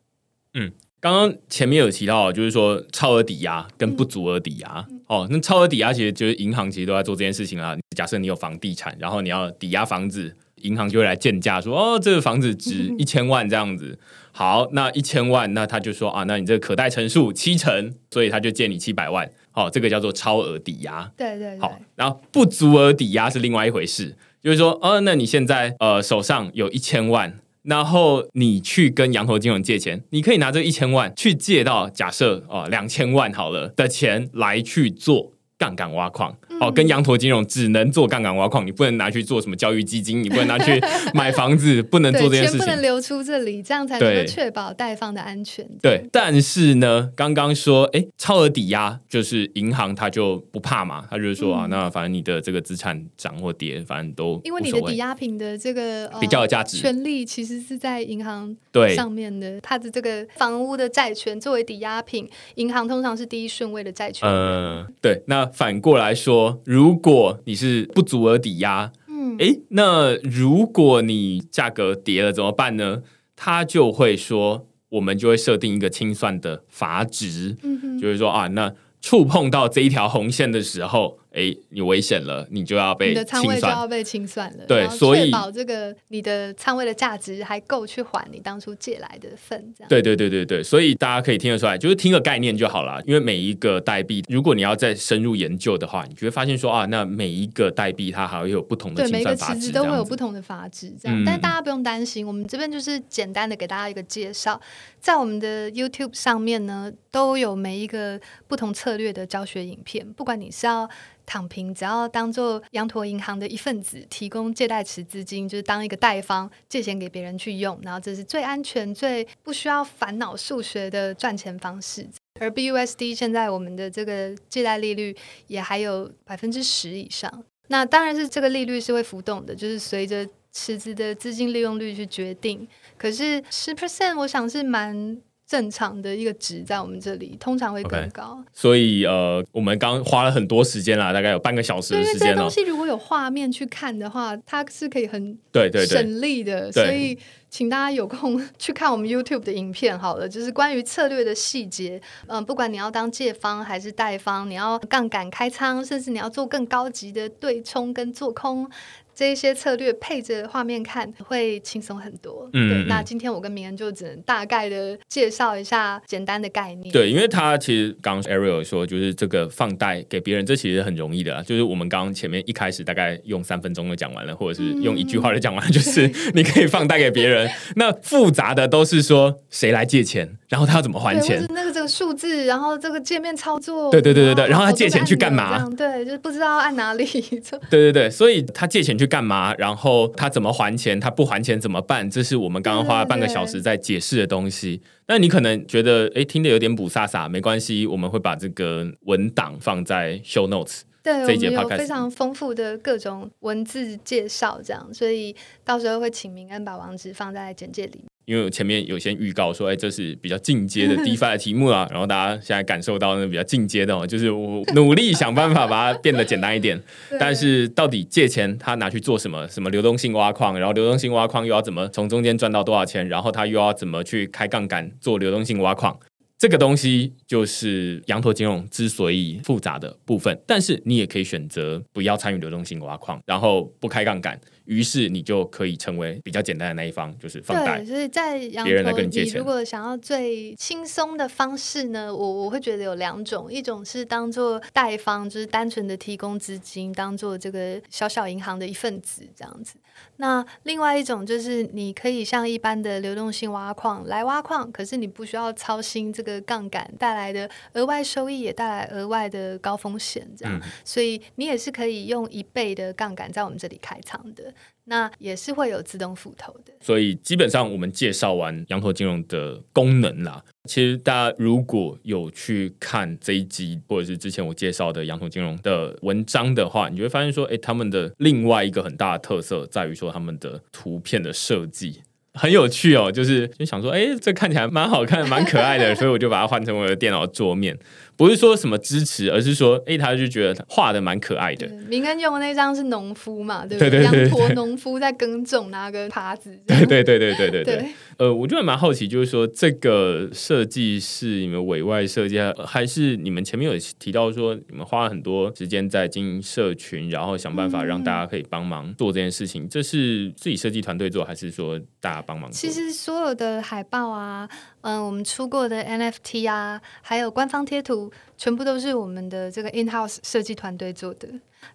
嗯。刚刚前面有提到，就是说超额抵押跟不足额抵押。哦，那超额抵押其实就是银行其实都在做这件事情啊。假设你有房地产，然后你要抵押房子，银行就会来建价，说哦，这个房子值 一千万这样子。好，那一千万，那他就说啊，那你这个可贷成数七成，所以他就借你七百万。好，这个叫做超额抵押。对对。好，然后不足额抵押是另外一回事，就是说，哦，那你现在呃手上有一千万。然后你去跟羊头金融借钱，你可以拿这一千万去借到假设啊两千万好了的钱来去做杠杆挖矿。哦，跟羊驼金融只能做杠杆挖矿，你不能拿去做什么教育基金，你不能拿去买房子，不能做这件事情，不能流出这里，这样才能够确保贷方的安全。对，但是呢，刚刚说，哎，超额抵押就是银行他就不怕嘛，他就是说啊，那反正你的这个资产涨或跌，反正都因为你的抵押品的这个比较有价值，权利其实是在银行对上面的，它的这个房屋的债权作为抵押品，银行通常是第一顺位的债权。嗯，对。那反过来说。如果你是不足额抵押，嗯，诶，那如果你价格跌了怎么办呢？他就会说，我们就会设定一个清算的阀值，嗯就是说啊，那触碰到这一条红线的时候。哎，你危险了，你就要被你的仓位就要被清算了。对，所以确保这个你的仓位的价值还够去还你当初借来的份。这样。对对对对对，所以大家可以听得出来，就是听个概念就好了。因为每一个代币，如果你要再深入研究的话，你就会发现说啊，那每一个代币它还会有不同的清算法值，都会有不同的法值。这样，但大家不用担心，我们这边就是简单的给大家一个介绍，在我们的 YouTube 上面呢，都有每一个不同策略的教学影片，不管你是要。躺平，只要当做羊驼银行的一份子，提供借贷池资金，就是当一个贷方借钱给别人去用，然后这是最安全、最不需要烦恼数学的赚钱方式。而 BUSD 现在我们的这个借贷利率也还有百分之十以上，那当然是这个利率是会浮动的，就是随着池子的资金利用率去决定。可是十 percent，我想是蛮。正常的一个值在我们这里通常会更高，所以呃，我们刚花了很多时间啦，大概有半个小时的时间这些东西如果有画面去看的话，它是可以很对对省力的。所以，请大家有空 去看我们 YouTube 的影片好了，就是关于策略的细节。嗯，不管你要当借方还是贷方，你要杠杆开仓，甚至你要做更高级的对冲跟做空。这一些策略配着画面看会轻松很多。嗯，那今天我跟明恩就只能大概的介绍一下简单的概念。对，因为他其实刚 Ariel 说，就是这个放贷给别人，这其实很容易的。就是我们刚刚前面一开始大概用三分钟就讲完了，或者是用一句话就讲完，就是 你可以放贷给别人。那复杂的都是说谁来借钱，然后他要怎么还钱？那个这个数字，然后这个界面操作。对对对对对，然后他借钱去干嘛？对，就是不知道按哪里。对对对，所以他借钱去干嘛？然后他怎么还钱？他不还钱怎么办？这是我们刚刚花了半个小时在解释的东西。那你可能觉得，哎，听得有点补撒撒，没关系，我们会把这个文档放在 show notes。对，我们有非常丰富的各种文字介绍，这样，所以到时候会请明恩把网址放在简介里。因为前面有先预告说，哎，这是比较进阶的 DeFi 的题目啊，然后大家现在感受到那比较进阶的哦，就是我努力想办法把它变得简单一点。但是到底借钱他拿去做什么？什么流动性挖矿？然后流动性挖矿又要怎么从中间赚到多少钱？然后他又要怎么去开杠杆做流动性挖矿？这个东西就是羊驼金融之所以复杂的部分。但是你也可以选择不要参与流动性挖矿，然后不开杠杆。于是你就可以成为比较简单的那一方，就是放贷。所以在别人来跟，你借钱如果想要最轻松的方式呢，我我会觉得有两种，一种是当做贷方，就是单纯的提供资金，当做这个小小银行的一份子这样子。那另外一种就是你可以像一般的流动性挖矿来挖矿，可是你不需要操心这个。杠杆带来的额外收益，也带来额外的高风险，这样，所以你也是可以用一倍的杠杆在我们这里开仓的。那也是会有自动复投的，所以基本上我们介绍完羊驼金融的功能啦。其实大家如果有去看这一集，或者是之前我介绍的羊驼金融的文章的话，你就会发现说，哎，他们的另外一个很大的特色在于说他们的图片的设计。很有趣哦，就是就想说，哎，这看起来蛮好看、蛮可爱的，所以我就把它换成我的电脑桌面。不是说什么支持，而是说，哎，他就觉得画的蛮可爱的。明恩用的那张是农夫嘛，对不对？羊驼农夫在耕种，拿个耙子。对对对对对对对。呃，我就蛮好奇，就是说这个设计是你们委外设计，还是你们前面有提到说你们花了很多时间在经营社群，然后想办法让大家可以帮忙做这件事情？这是自己设计团队做，还是说大家帮忙？其实所有的海报啊。嗯，我们出过的 NFT 啊，还有官方贴图，全部都是我们的这个 in-house 设计团队做的。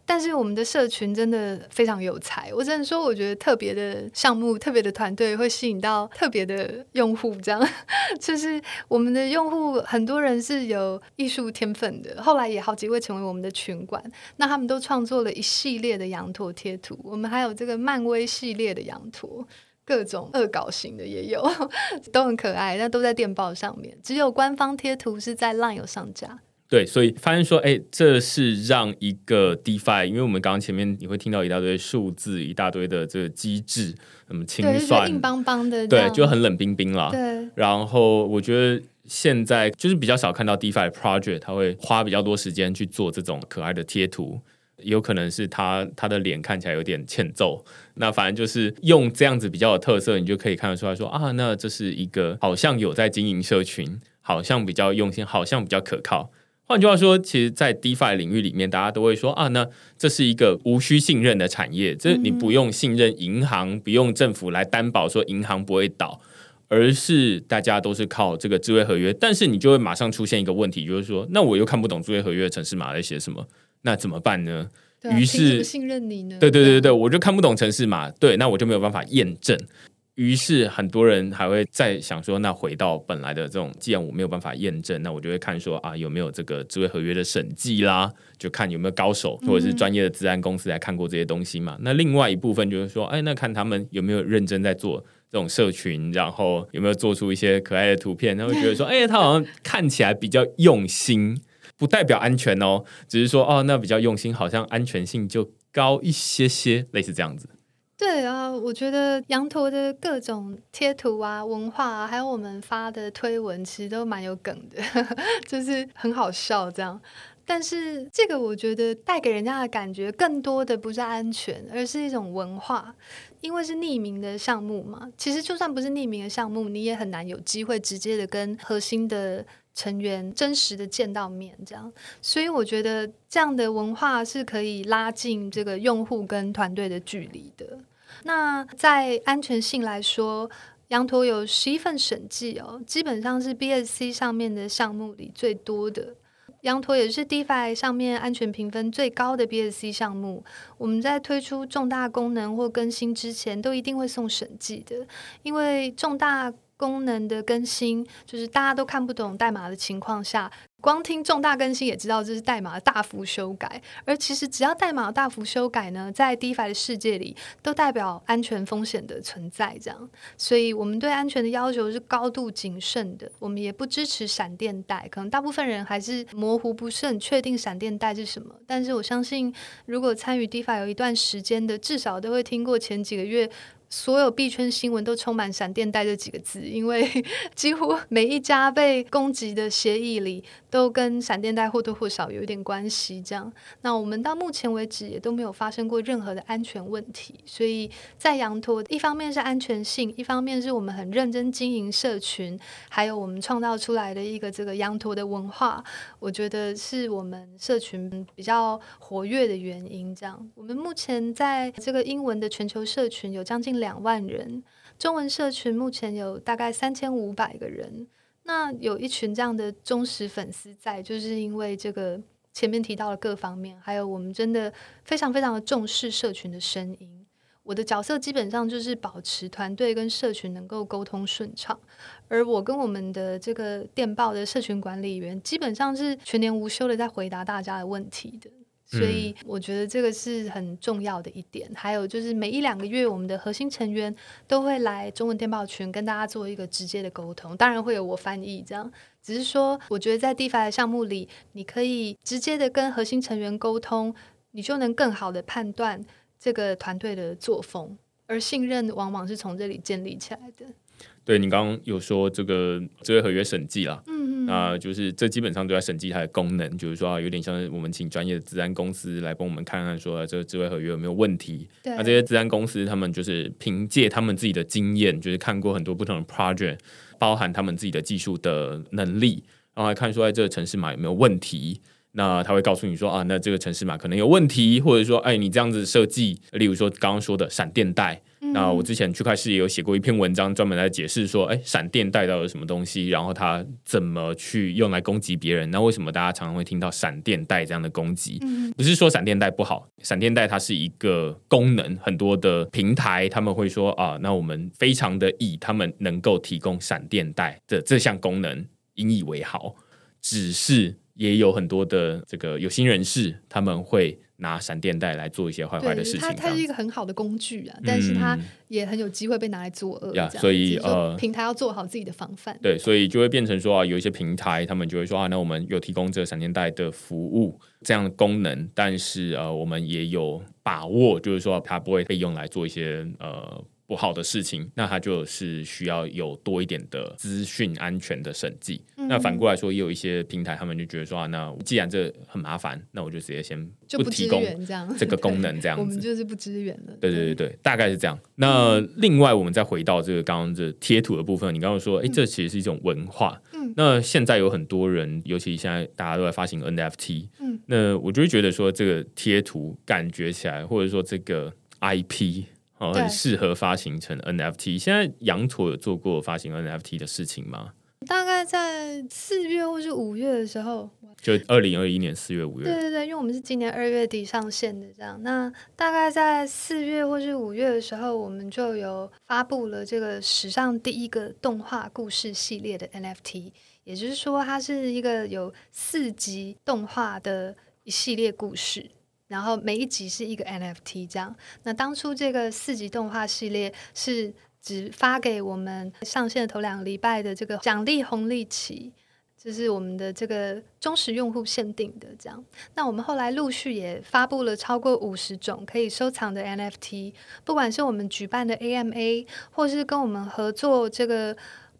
但是我们的社群真的非常有才，我只能说，我觉得特别的项目、特别的团队会吸引到特别的用户。这样，就是我们的用户很多人是有艺术天分的，后来也好几位成为我们的群管，那他们都创作了一系列的羊驼贴图。我们还有这个漫威系列的羊驼。各种恶搞型的也有，都很可爱，但都在电报上面。只有官方贴图是在 LINE 有上架。对，所以发现说，哎，这是让一个 DeFi，因为我们刚刚前面你会听到一大堆数字，一大堆的这个机制，什么清算，硬邦邦的，对，就很冷冰冰啦。对。然后我觉得现在就是比较少看到 DeFi project，他会花比较多时间去做这种可爱的贴图。有可能是他他的脸看起来有点欠揍，那反正就是用这样子比较有特色，你就可以看得出来说啊，那这是一个好像有在经营社群，好像比较用心，好像比较可靠。换句话说，其实，在 DeFi 领域里面，大家都会说啊，那这是一个无需信任的产业，这你不用信任银行，不用政府来担保说银行不会倒，而是大家都是靠这个智慧合约。但是你就会马上出现一个问题，就是说，那我又看不懂智慧合约城市码在写什么。那怎么办呢？于是信任你呢？对对对对我就看不懂城市码，对，那我就没有办法验证。于是很多人还会再想说，那回到本来的这种，既然我没有办法验证，那我就会看说啊，有没有这个智慧合约的审计啦，就看有没有高手或者是专业的治安公司来看过这些东西嘛。那另外一部分就是说，哎，那看他们有没有认真在做这种社群，然后有没有做出一些可爱的图片，他会觉得说，哎，他好像看起来比较用心。不代表安全哦，只是说哦，那比较用心，好像安全性就高一些些，类似这样子。对啊，我觉得羊驼的各种贴图啊、文化，还有我们发的推文，其实都蛮有梗的，就是很好笑这样。但是这个我觉得带给人家的感觉，更多的不是安全，而是一种文化，因为是匿名的项目嘛。其实就算不是匿名的项目，你也很难有机会直接的跟核心的。成员真实的见到面，这样，所以我觉得这样的文化是可以拉近这个用户跟团队的距离的。那在安全性来说，羊驼有十一份审计哦，基本上是 BSC 上面的项目里最多的。羊驼也是 DeFi 上面安全评分最高的 BSC 项目。我们在推出重大功能或更新之前，都一定会送审计的，因为重大。功能的更新，就是大家都看不懂代码的情况下。光听重大更新也知道这是代码的大幅修改，而其实只要代码大幅修改呢，在 DeFi 的世界里都代表安全风险的存在。这样，所以我们对安全的要求是高度谨慎的。我们也不支持闪电贷，可能大部分人还是模糊不是很确定闪电贷是什么。但是我相信，如果参与 DeFi 有一段时间的，至少都会听过前几个月所有币圈新闻都充满闪电贷这几个字，因为 几乎每一家被攻击的协议里。都跟闪电贷或多或少有一点关系，这样。那我们到目前为止也都没有发生过任何的安全问题，所以在羊驼，一方面是安全性，一方面是我们很认真经营社群，还有我们创造出来的一个这个羊驼的文化，我觉得是我们社群比较活跃的原因。这样，我们目前在这个英文的全球社群有将近两万人，中文社群目前有大概三千五百个人。那有一群这样的忠实粉丝在，就是因为这个前面提到的各方面，还有我们真的非常非常的重视社群的声音。我的角色基本上就是保持团队跟社群能够沟通顺畅，而我跟我们的这个电报的社群管理员基本上是全年无休的在回答大家的问题的。所以我觉得这个是很重要的一点。还有就是每一两个月，我们的核心成员都会来中文电报群跟大家做一个直接的沟通，当然会有我翻译这样。只是说，我觉得在 DeFi 的项目里，你可以直接的跟核心成员沟通，你就能更好的判断这个团队的作风，而信任往往是从这里建立起来的。对你刚刚有说这个智慧合约审计啦，嗯嗯，那就是这基本上都在审计它的功能，就是说啊有点像是我们请专业的治安公司来帮我们看看，说这个智慧合约有没有问题。那这些治安公司他们就是凭借他们自己的经验，就是看过很多不同的 project，包含他们自己的技术的能力，然后来看说在这个城市码有没有问题。那他会告诉你说啊，那这个城市码可能有问题，或者说哎，你这样子设计，例如说刚刚说的闪电带。那我之前区块链也有写过一篇文章，专门来解释说，哎，闪电带到了什么东西，然后它怎么去用来攻击别人？那为什么大家常常会听到闪电带这样的攻击？不是说闪电带不好，闪电带它是一个功能，很多的平台他们会说啊，那我们非常的以他们能够提供闪电带的这项功能引以为豪，只是也有很多的这个有心人士他们会。拿闪电带来做一些坏坏的事情，它它是一个很好的工具啊，但是它也很有机会被拿来作恶。所以呃，平台要做好自己的防范。对，所以就会变成说啊，有一些平台他们就会说啊，那我们有提供这个闪电带的服务这样的功能，但是呃，我们也有把握，就是说它不会被用来做一些呃。不好的事情，那它就是需要有多一点的资讯安全的审计。那反过来说，也有一些平台，他们就觉得说，那既然这很麻烦，那我就直接先不提供这个功能，这样子，我们就是不支援了。对对对对，大概是这样。那另外，我们再回到这个刚刚这贴图的部分，你刚刚说，哎，这其实是一种文化。嗯。那现在有很多人，尤其现在大家都在发行 NFT。嗯。那我就会觉得说，这个贴图感觉起来，或者说这个 IP。哦，很适合发行成 NFT。现在羊驼有做过发行 NFT 的事情吗？大概在四月或是五月的时候，就二零二一年四月、五月。对对对，因为我们是今年二月底上线的，这样。那大概在四月或是五月的时候，我们就有发布了这个史上第一个动画故事系列的 NFT，也就是说，它是一个有四集动画的一系列故事。然后每一集是一个 NFT，这样。那当初这个四集动画系列是只发给我们上线的头两个礼拜的这个奖励红利期，这是我们的这个忠实用户限定的这样。那我们后来陆续也发布了超过五十种可以收藏的 NFT，不管是我们举办的 AMA，或是跟我们合作这个。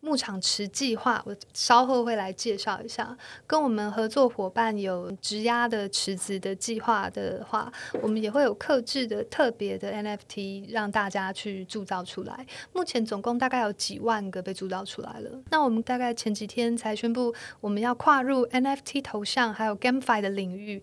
牧场池计划，我稍后会来介绍一下。跟我们合作伙伴有直压的池子的计划的话，我们也会有克制的特别的 NFT 让大家去铸造出来。目前总共大概有几万个被铸造出来了。那我们大概前几天才宣布，我们要跨入 NFT 头像还有 GameFi 的领域，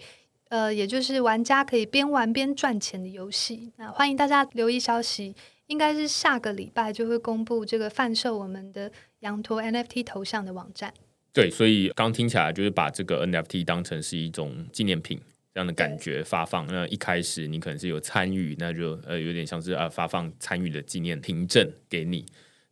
呃，也就是玩家可以边玩边赚钱的游戏。那欢迎大家留意消息。应该是下个礼拜就会公布这个贩售我们的羊驼 NFT 头像的网站。对，所以刚听起来就是把这个 NFT 当成是一种纪念品这样的感觉发放。那一开始你可能是有参与，那就呃有点像是啊发放参与的纪念凭证给你。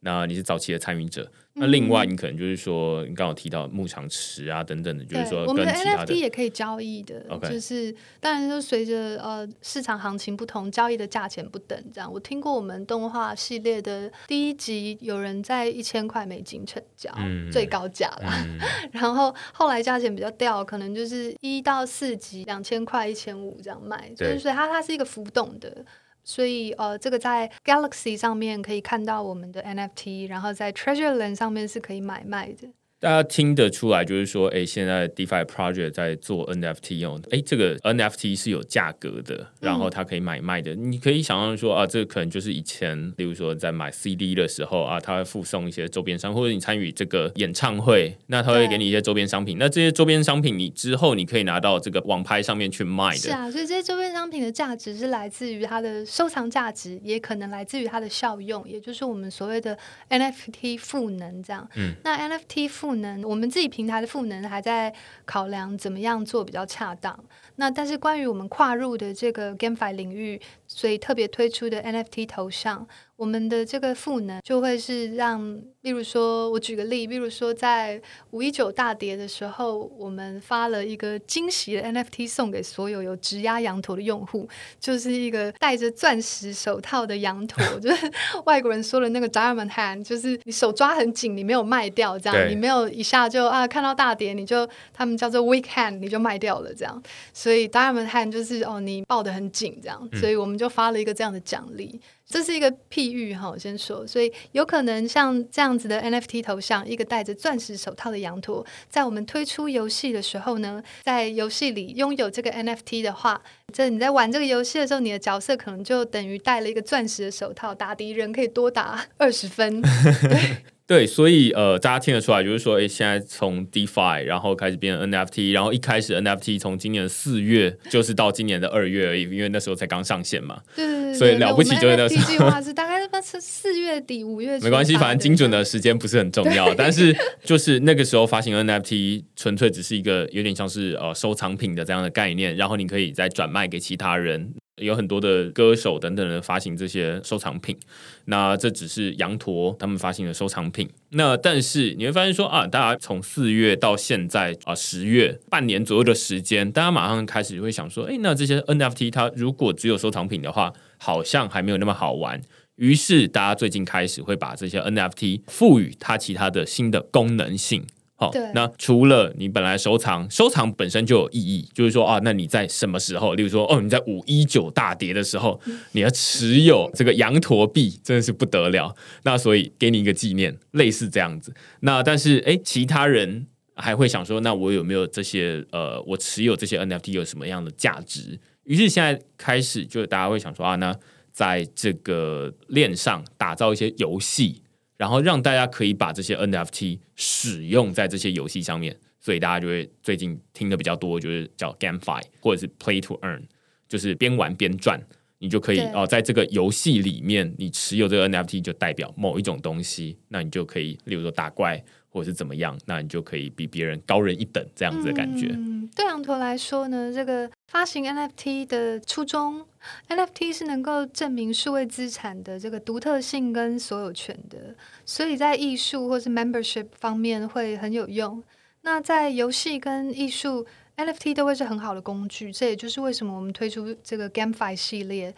那你是早期的参与者。那另外，你可能就是说，你刚好提到牧场池啊等等的，就是说，我们的 NFT 也可以交易的，就是当然就随着呃市场行情不同，交易的价钱不等。这样，我听过我们动画系列的第一集，有人在一千块美金成交，最高价啦。然后后来价钱比较掉，可能就是一到四集两千块、一千五这样卖，就是所以它它是一个浮动的。所以，呃，这个在 Galaxy 上面可以看到我们的 NFT，然后在 Treasure Land 上面是可以买卖的。大家听得出来，就是说，哎，现在 DeFi Project 在做 NFT 用，哎，这个 NFT 是有价格的，然后它可以买卖的。你可以想象说，啊，这个可能就是以前，例如说在买 CD 的时候啊，它会附送一些周边商，或者你参与这个演唱会，那他会给你一些周边商品。那这些周边商品，你之后你可以拿到这个网拍上面去卖的。是啊，所以这些周边商品的价值是来自于它的收藏价值，也可能来自于它的效用，也就是我们所谓的 NFT 赋能这样。嗯，那 NFT 赋能，我们自己平台的赋能还在考量怎么样做比较恰当。那但是关于我们跨入的这个 GameFi 领域，所以特别推出的 NFT 头像。我们的这个赋能就会是让，例如说，我举个例，例如说，在五一九大跌的时候，我们发了一个惊喜的 NFT 送给所有有质押羊驼的用户，就是一个戴着钻石手套的羊驼，就是外国人说的那个 diamond hand，就是你手抓很紧，你没有卖掉，这样你没有一下就啊看到大跌，你就他们叫做 weak hand，你就卖掉了这样，所以 diamond hand 就是哦你抱得很紧这样，所以我们就发了一个这样的奖励。这是一个譬喻哈，我先说，所以有可能像这样样子的 NFT 头像，一个戴着钻石手套的羊驼，在我们推出游戏的时候呢，在游戏里拥有这个 NFT 的话，这你在玩这个游戏的时候，你的角色可能就等于戴了一个钻石的手套，打敌人可以多打二十分。对，所以呃，大家听得出来，就是说，哎，现在从 DeFi 然后开始变 NFT，然后一开始 NFT 从今年四月就是到今年的二月而已，因为那时候才刚上线嘛。对对对。所以了不起就是那时候。计划是大概是四月底五月。没关系，反正精准的时间不是很重要，但是就是那个时候发行 NFT，纯粹只是一个有点像是呃收藏品的这样的概念，然后你可以再转卖给其他人。有很多的歌手等等的发行这些收藏品，那这只是羊驼他们发行的收藏品。那但是你会发现说啊，大家从四月到现在啊十月半年左右的时间，大家马上开始会想说，哎，那这些 NFT 它如果只有收藏品的话，好像还没有那么好玩。于是大家最近开始会把这些 NFT 赋予它其他的新的功能性。对，那除了你本来收藏，收藏本身就有意义，就是说啊，那你在什么时候，例如说哦，你在五一九大跌的时候，你要持有这个羊驼币，真的是不得了。那所以给你一个纪念，类似这样子。那但是哎，其他人还会想说，那我有没有这些呃，我持有这些 NFT 有什么样的价值？于是现在开始，就大家会想说啊，那在这个链上打造一些游戏。然后让大家可以把这些 NFT 使用在这些游戏上面，所以大家就会最近听的比较多，就是叫 GameFi 或者是 Play to Earn，就是边玩边赚，你就可以哦，在这个游戏里面，你持有这个 NFT 就代表某一种东西，那你就可以，例如说打怪。或者是怎么样，那你就可以比别人高人一等，这样子的感觉。嗯对羊驼来说呢，这个发行 NFT 的初衷，NFT 是能够证明数位资产的这个独特性跟所有权的，所以在艺术或是 membership 方面会很有用。那在游戏跟艺术。NFT 都会是很好的工具，这也就是为什么我们推出这个 GameFi 系列。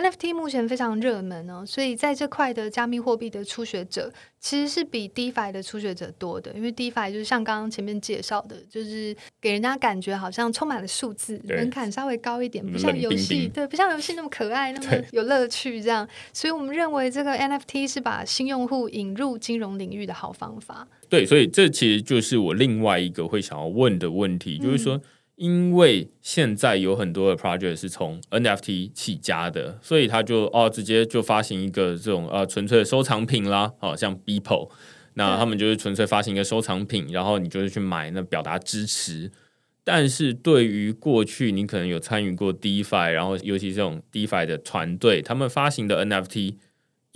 NFT 目前非常热门哦，所以在这块的加密货币的初学者其实是比 DeFi 的初学者多的，因为 DeFi 就是像刚刚前面介绍的，就是给人家感觉好像充满了数字，门槛稍微高一点，不像游戏，对，不像游戏那么可爱，那么有乐趣这样。所以我们认为这个 NFT 是把新用户引入金融领域的好方法。对，所以这其实就是我另外一个会想要问的问题，就是说，因为现在有很多的 project 是从 NFT 起家的，所以他就哦直接就发行一个这种呃纯粹的收藏品啦，好像 Beeple，那他们就是纯粹发行一个收藏品，然后你就是去买，那表达支持。但是对于过去你可能有参与过 DeFi，然后尤其这种 DeFi 的团队，他们发行的 NFT。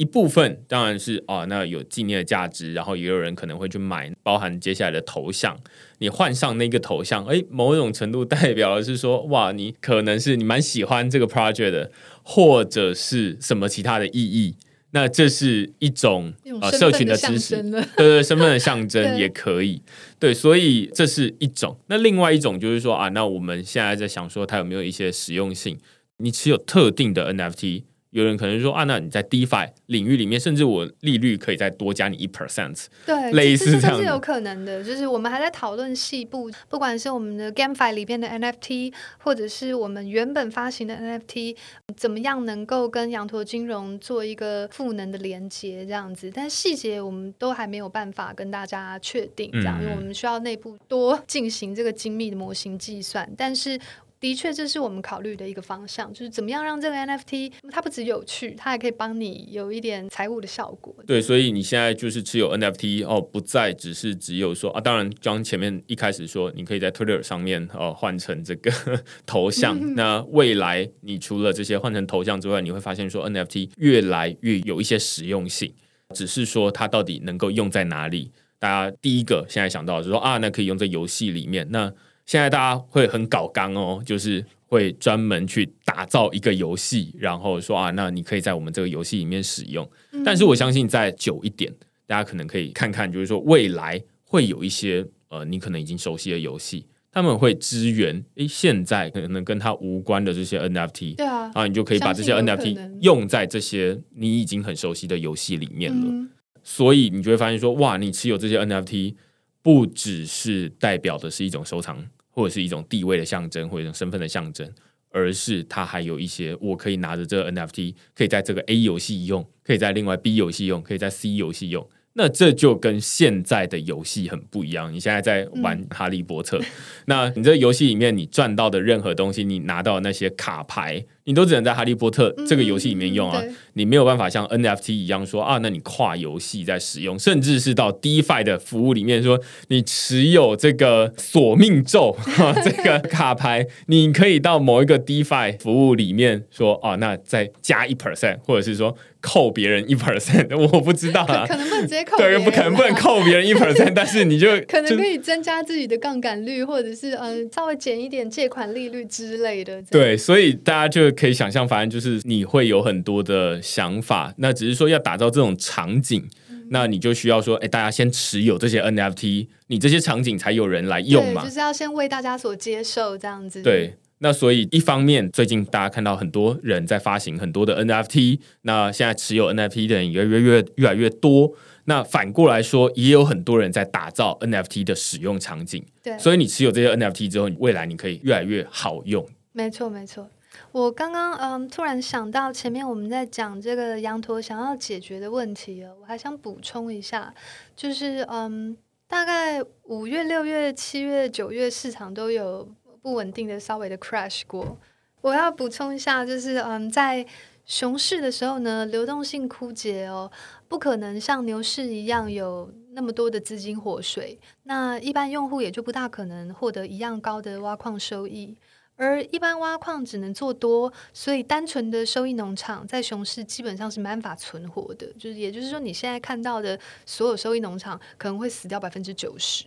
一部分当然是啊，那有纪念的价值，然后也有人可能会去买，包含接下来的头像。你换上那个头像，哎，某种程度代表的是说，哇，你可能是你蛮喜欢这个 project 的，或者是什么其他的意义。那这是一种呃社群的知识，对对，身份的象征 也可以。对，所以这是一种。那另外一种就是说啊，那我们现在在想说，它有没有一些实用性？你持有特定的 NFT。有人可能说啊，那你在 DeFi 领域里面，甚至我利率可以再多加你一 percent，对，类似这样是有可能的。就是我们还在讨论细部，不管是我们的 GameFi 里边的 NFT，或者是我们原本发行的 NFT，怎么样能够跟羊驼金融做一个赋能的连接，这样子。但细节我们都还没有办法跟大家确定，这样，因为我们需要内部多进行这个精密的模型计算，但是。的确，这是我们考虑的一个方向，就是怎么样让这个 NFT 它不只有趣，它还可以帮你有一点财务的效果。对，所以你现在就是持有 NFT 哦，不再只是只有说啊，当然，刚前面一开始说，你可以在 Twitter 上面哦换成这个 头像。那未来你除了这些换成头像之外，你会发现说 NFT 越来越有一些实用性，只是说它到底能够用在哪里？大家第一个现在想到就是说啊，那可以用在游戏里面。那现在大家会很搞刚哦，就是会专门去打造一个游戏，然后说啊，那你可以在我们这个游戏里面使用。但是我相信再久一点，大家可能可以看看，就是说未来会有一些呃，你可能已经熟悉的游戏。他们会支援诶，现在可能跟它无关的这些 NFT，对啊，你就可以把这些 NFT 用在这些你已经很熟悉的游戏里面了。所以你就会发现说，哇，你持有这些 NFT 不只是代表的是一种收藏，或者是一种地位的象征，或者一种身份的象征，而是它还有一些我可以拿着这个 NFT，可以在这个 A 游戏用，可以在另外 B 游戏用，可以在 C 游戏用。那这就跟现在的游戏很不一样。你现在在玩哈利波特，那你这游戏里面你赚到的任何东西，你拿到那些卡牌。你都只能在《哈利波特》这个游戏里面用啊，你没有办法像 NFT 一样说啊，那你跨游戏在使用，甚至是到 DeFi 的服务里面说，你持有这个索命咒这个 卡牌，你可以到某一个 DeFi 服务里面说啊，那再加一 percent，或者是说扣别人一 percent，我不知道啊，可能不能直接扣，对，不可能不能扣别人一 percent，但是你 就可能可以增加自己的杠杆率，或者是嗯稍微减一点借款利率之类的。对，所以大家就。可以想象，反正就是你会有很多的想法。那只是说要打造这种场景，那你就需要说，哎，大家先持有这些 NFT，你这些场景才有人来用嘛。就是要先为大家所接受这样子。对，那所以一方面，最近大家看到很多人在发行很多的 NFT，那现在持有 NFT 的人越越越越来越多。那反过来说，也有很多人在打造 NFT 的使用场景。对，所以你持有这些 NFT 之后，未来你可以越来越好用。没错，没错。我刚刚嗯，突然想到前面我们在讲这个羊驼想要解决的问题了，我还想补充一下，就是嗯，大概五月、六月、七月、九月市场都有不稳定的稍微的 crash 过。我要补充一下，就是嗯，在熊市的时候呢，流动性枯竭哦，不可能像牛市一样有那么多的资金活水，那一般用户也就不大可能获得一样高的挖矿收益。而一般挖矿只能做多，所以单纯的收益农场在熊市基本上是没办法存活的。就是也就是说，你现在看到的所有收益农场可能会死掉百分之九十。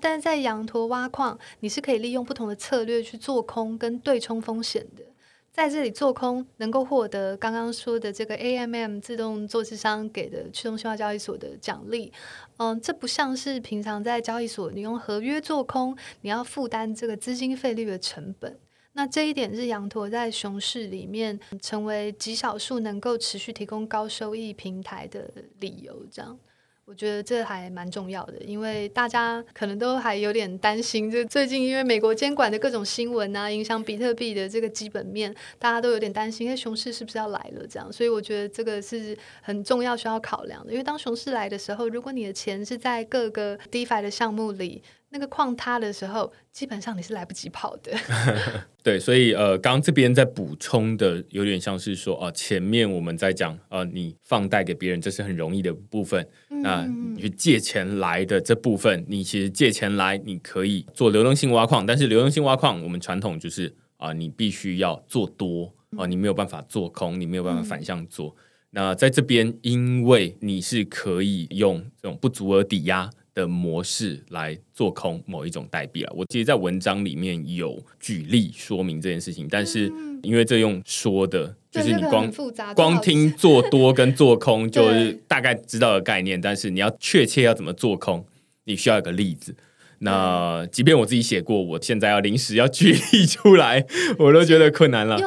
但是在羊驼挖矿，你是可以利用不同的策略去做空跟对冲风险的。在这里做空能够获得刚刚说的这个 AMM 自动做市商给的驱动性化交易所的奖励，嗯，这不像是平常在交易所你用合约做空，你要负担这个资金费率的成本。那这一点是羊驼在熊市里面成为极少数能够持续提供高收益平台的理由，这样我觉得这还蛮重要的，因为大家可能都还有点担心，就最近因为美国监管的各种新闻啊，影响比特币的这个基本面，大家都有点担心，因为熊市是不是要来了？这样，所以我觉得这个是很重要需要考量的，因为当熊市来的时候，如果你的钱是在各个 DeFi 的项目里。那个矿塌的时候，基本上你是来不及跑的。对，所以呃，刚这边在补充的有点像是说，哦，前面我们在讲，呃，你放贷给别人，这是很容易的部分。那你去借钱来的这部分，你其实借钱来，你可以做流动性挖矿，但是流动性挖矿，我们传统就是啊，你必须要做多啊，你没有办法做空，你没有办法反向做。那在这边，因为你是可以用这种不足额抵押。的模式来做空某一种代币了。我其实，在文章里面有举例说明这件事情，但是因为这用说的，就是你光光听做多跟做空，就是大概知道的概念，但是你要确切要怎么做空，你需要一个例子。那即便我自己写过，我现在要临时要举例出来，我都觉得困难了。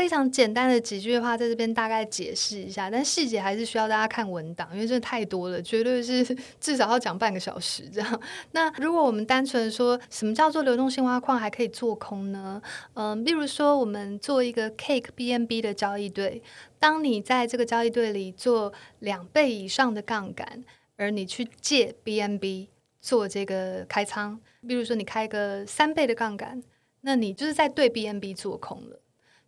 非常简单的几句话，在这边大概解释一下，但细节还是需要大家看文档，因为真的太多了，绝对是 至少要讲半个小时这样。那如果我们单纯说什么叫做流动性挖矿还可以做空呢？嗯，例如说我们做一个 Cake BNB 的交易对，当你在这个交易对里做两倍以上的杠杆，而你去借 BNB 做这个开仓，比如说你开个三倍的杠杆，那你就是在对 BNB 做空了。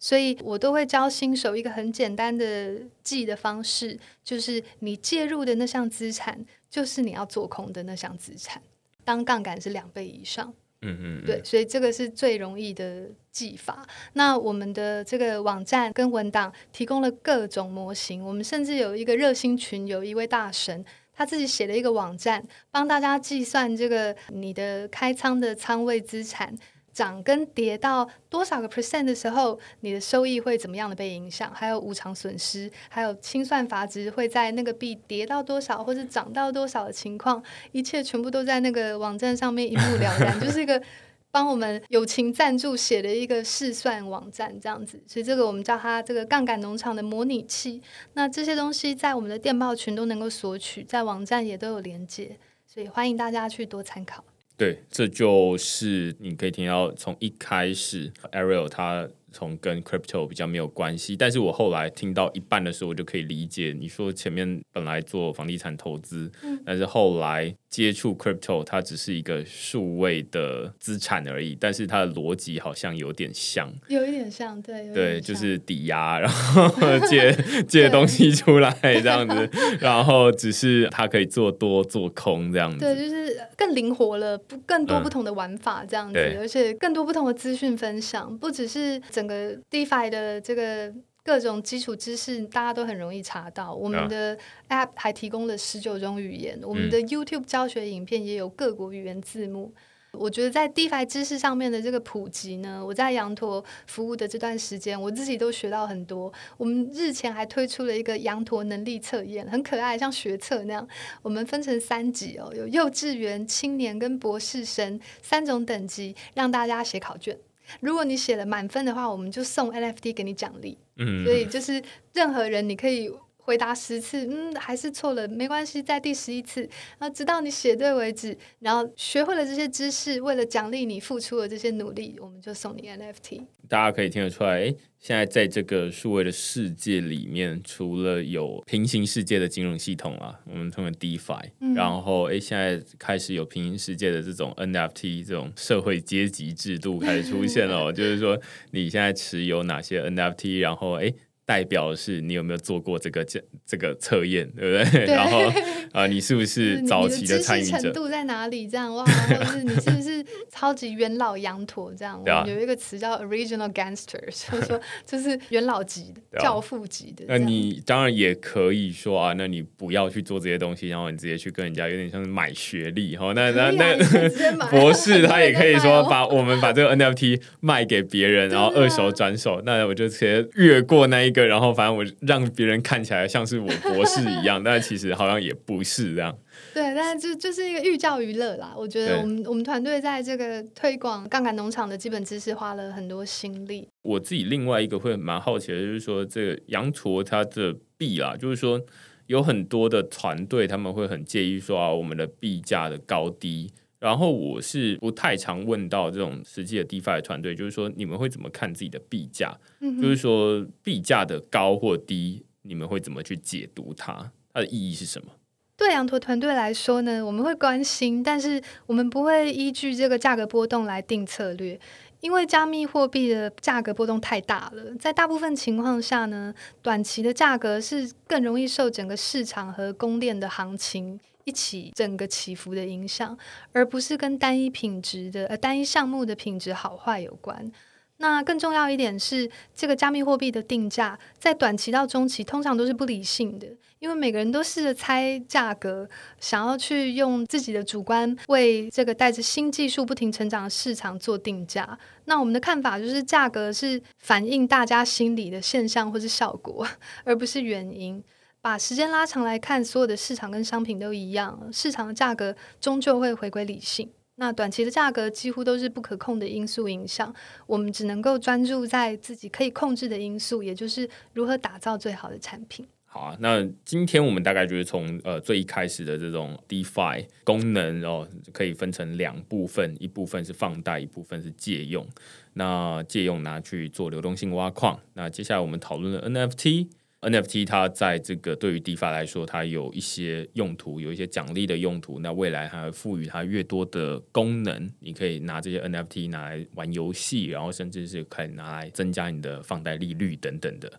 所以我都会教新手一个很简单的记的方式，就是你介入的那项资产，就是你要做空的那项资产。当杠杆是两倍以上，嗯嗯，对，所以这个是最容易的记法。那我们的这个网站跟文档提供了各种模型，我们甚至有一个热心群，有一位大神，他自己写了一个网站，帮大家计算这个你的开仓的仓位资产。涨跟跌到多少个 percent 的时候，你的收益会怎么样的被影响？还有无偿损失，还有清算阀值会在那个币跌到多少或者涨到多少的情况，一切全部都在那个网站上面一目了然，就是一个帮我们友情赞助写的一个试算网站这样子。所以这个我们叫它这个杠杆农场的模拟器。那这些东西在我们的电报群都能够索取，在网站也都有连接，所以欢迎大家去多参考。对，这就是你可以听到从一开始，Ariel 他。从跟 crypto 比较没有关系，但是我后来听到一半的时候，我就可以理解你说前面本来做房地产投资，但是后来接触 crypto，它只是一个数位的资产而已，但是它的逻辑好像有点像，有一点像，对，对，就是抵押，然后借 借东西出来这样子，然后只是它可以做多做空这样子，对，就是更灵活了，不更多不同的玩法这样子，而且更多不同的资讯分享，不只是。整个 DeFi 的这个各种基础知识，大家都很容易查到。我们的 App 还提供了十九种语言，我们的 YouTube 教学影片也有各国语言字幕。我觉得在 DeFi 知识上面的这个普及呢，我在羊驼服务的这段时间，我自己都学到很多。我们日前还推出了一个羊驼能力测验，很可爱，像学测那样。我们分成三级哦，有幼稚园、青年跟博士生三种等级，让大家写考卷。如果你写了满分的话，我们就送 NFT 给你奖励。嗯，所以就是任何人你可以。回答十次，嗯，还是错了，没关系，在第十一次，然后直到你写对为止，然后学会了这些知识，为了奖励你付出的这些努力，我们就送你 NFT。大家可以听得出来，哎，现在在这个数位的世界里面，除了有平行世界的金融系统啊，我们称为 DeFi，然后诶，现在开始有平行世界的这种 NFT 这种社会阶级制度开始出现了，就是说你现在持有哪些 NFT，然后哎。代表是你有没有做过这个这这个测验，对不对？然后啊，你是不是早期的参与者？程度在哪里？这样哇，或是你是不是超级元老羊驼？这样有一个词叫 original gangsters，就是说就是元老级的、教父级的。那你当然也可以说啊，那你不要去做这些东西，然后你直接去跟人家有点像是买学历哈。那那那 博士他也可以说 把我们把这个 NFT 卖给别人，然后二手转手。那我就直接越过那一。个，然后反正我让别人看起来像是我博士一样，但其实好像也不是这样。对，但是就就是一个寓教于乐啦。我觉得我们我们团队在这个推广杠杆农场的基本知识花了很多心力。我自己另外一个会蛮好奇的，就是说这个羊驼它的币啦，就是说有很多的团队他们会很介意说啊，我们的币价的高低。然后我是不太常问到这种实际的 DeFi 团队，就是说你们会怎么看自己的币价？就是说币价的高或低，你们会怎么去解读它？它的意义是什么？对羊驼团队来说呢，我们会关心，但是我们不会依据这个价格波动来定策略，因为加密货币的价格波动太大了。在大部分情况下呢，短期的价格是更容易受整个市场和供链的行情。一起整个起伏的影响，而不是跟单一品质的呃单一项目的品质好坏有关。那更重要一点是，这个加密货币的定价在短期到中期通常都是不理性的，因为每个人都试着猜价格，想要去用自己的主观为这个带着新技术不停成长的市场做定价。那我们的看法就是，价格是反映大家心理的现象或是效果，而不是原因。把时间拉长来看，所有的市场跟商品都一样，市场的价格终究会回归理性。那短期的价格几乎都是不可控的因素影响，我们只能够专注在自己可以控制的因素，也就是如何打造最好的产品。好啊，那今天我们大概就是从呃最一开始的这种 DeFi 功能哦，可以分成两部分，一部分是放贷，一部分是借用。那借用拿去做流动性挖矿。那接下来我们讨论的 NFT。NFT 它在这个对于 DeFi 来说，它有一些用途，有一些奖励的用途。那未来还会赋予它越多的功能，你可以拿这些 NFT 拿来玩游戏，然后甚至是可以拿来增加你的放贷利率等等的。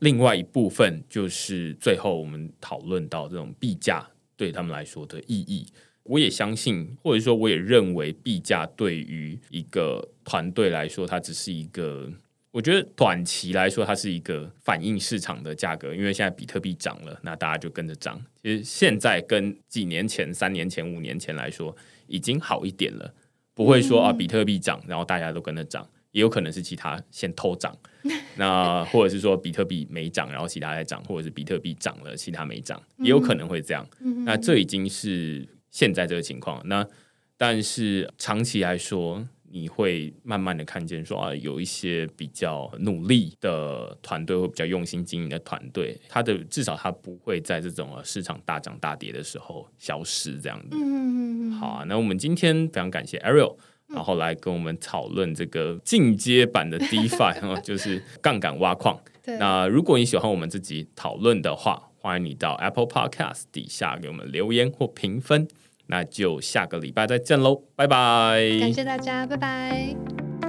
另外一部分就是最后我们讨论到这种币价对他们来说的意义。我也相信，或者说我也认为，币价对于一个团队来说，它只是一个。我觉得短期来说，它是一个反映市场的价格，因为现在比特币涨了，那大家就跟着涨。其实现在跟几年前、三年前、五年前来说，已经好一点了，不会说啊，比特币涨，然后大家都跟着涨。也有可能是其他先偷涨，那或者是说比特币没涨，然后其他在涨，或者是比特币涨了，其他没涨，也有可能会这样。那这已经是现在这个情况。那但是长期来说，你会慢慢的看见说啊，有一些比较努力的团队或比较用心经营的团队，它的至少它不会在这种市场大涨大跌的时候消失这样子。嗯好啊，那我们今天非常感谢 Ariel。然后来跟我们讨论这个进阶版的 DeFi，就是杠杆挖矿。那如果你喜欢我们自己讨论的话，欢迎你到 Apple Podcast 底下给我们留言或评分。那就下个礼拜再见喽，拜拜！感谢大家，拜拜。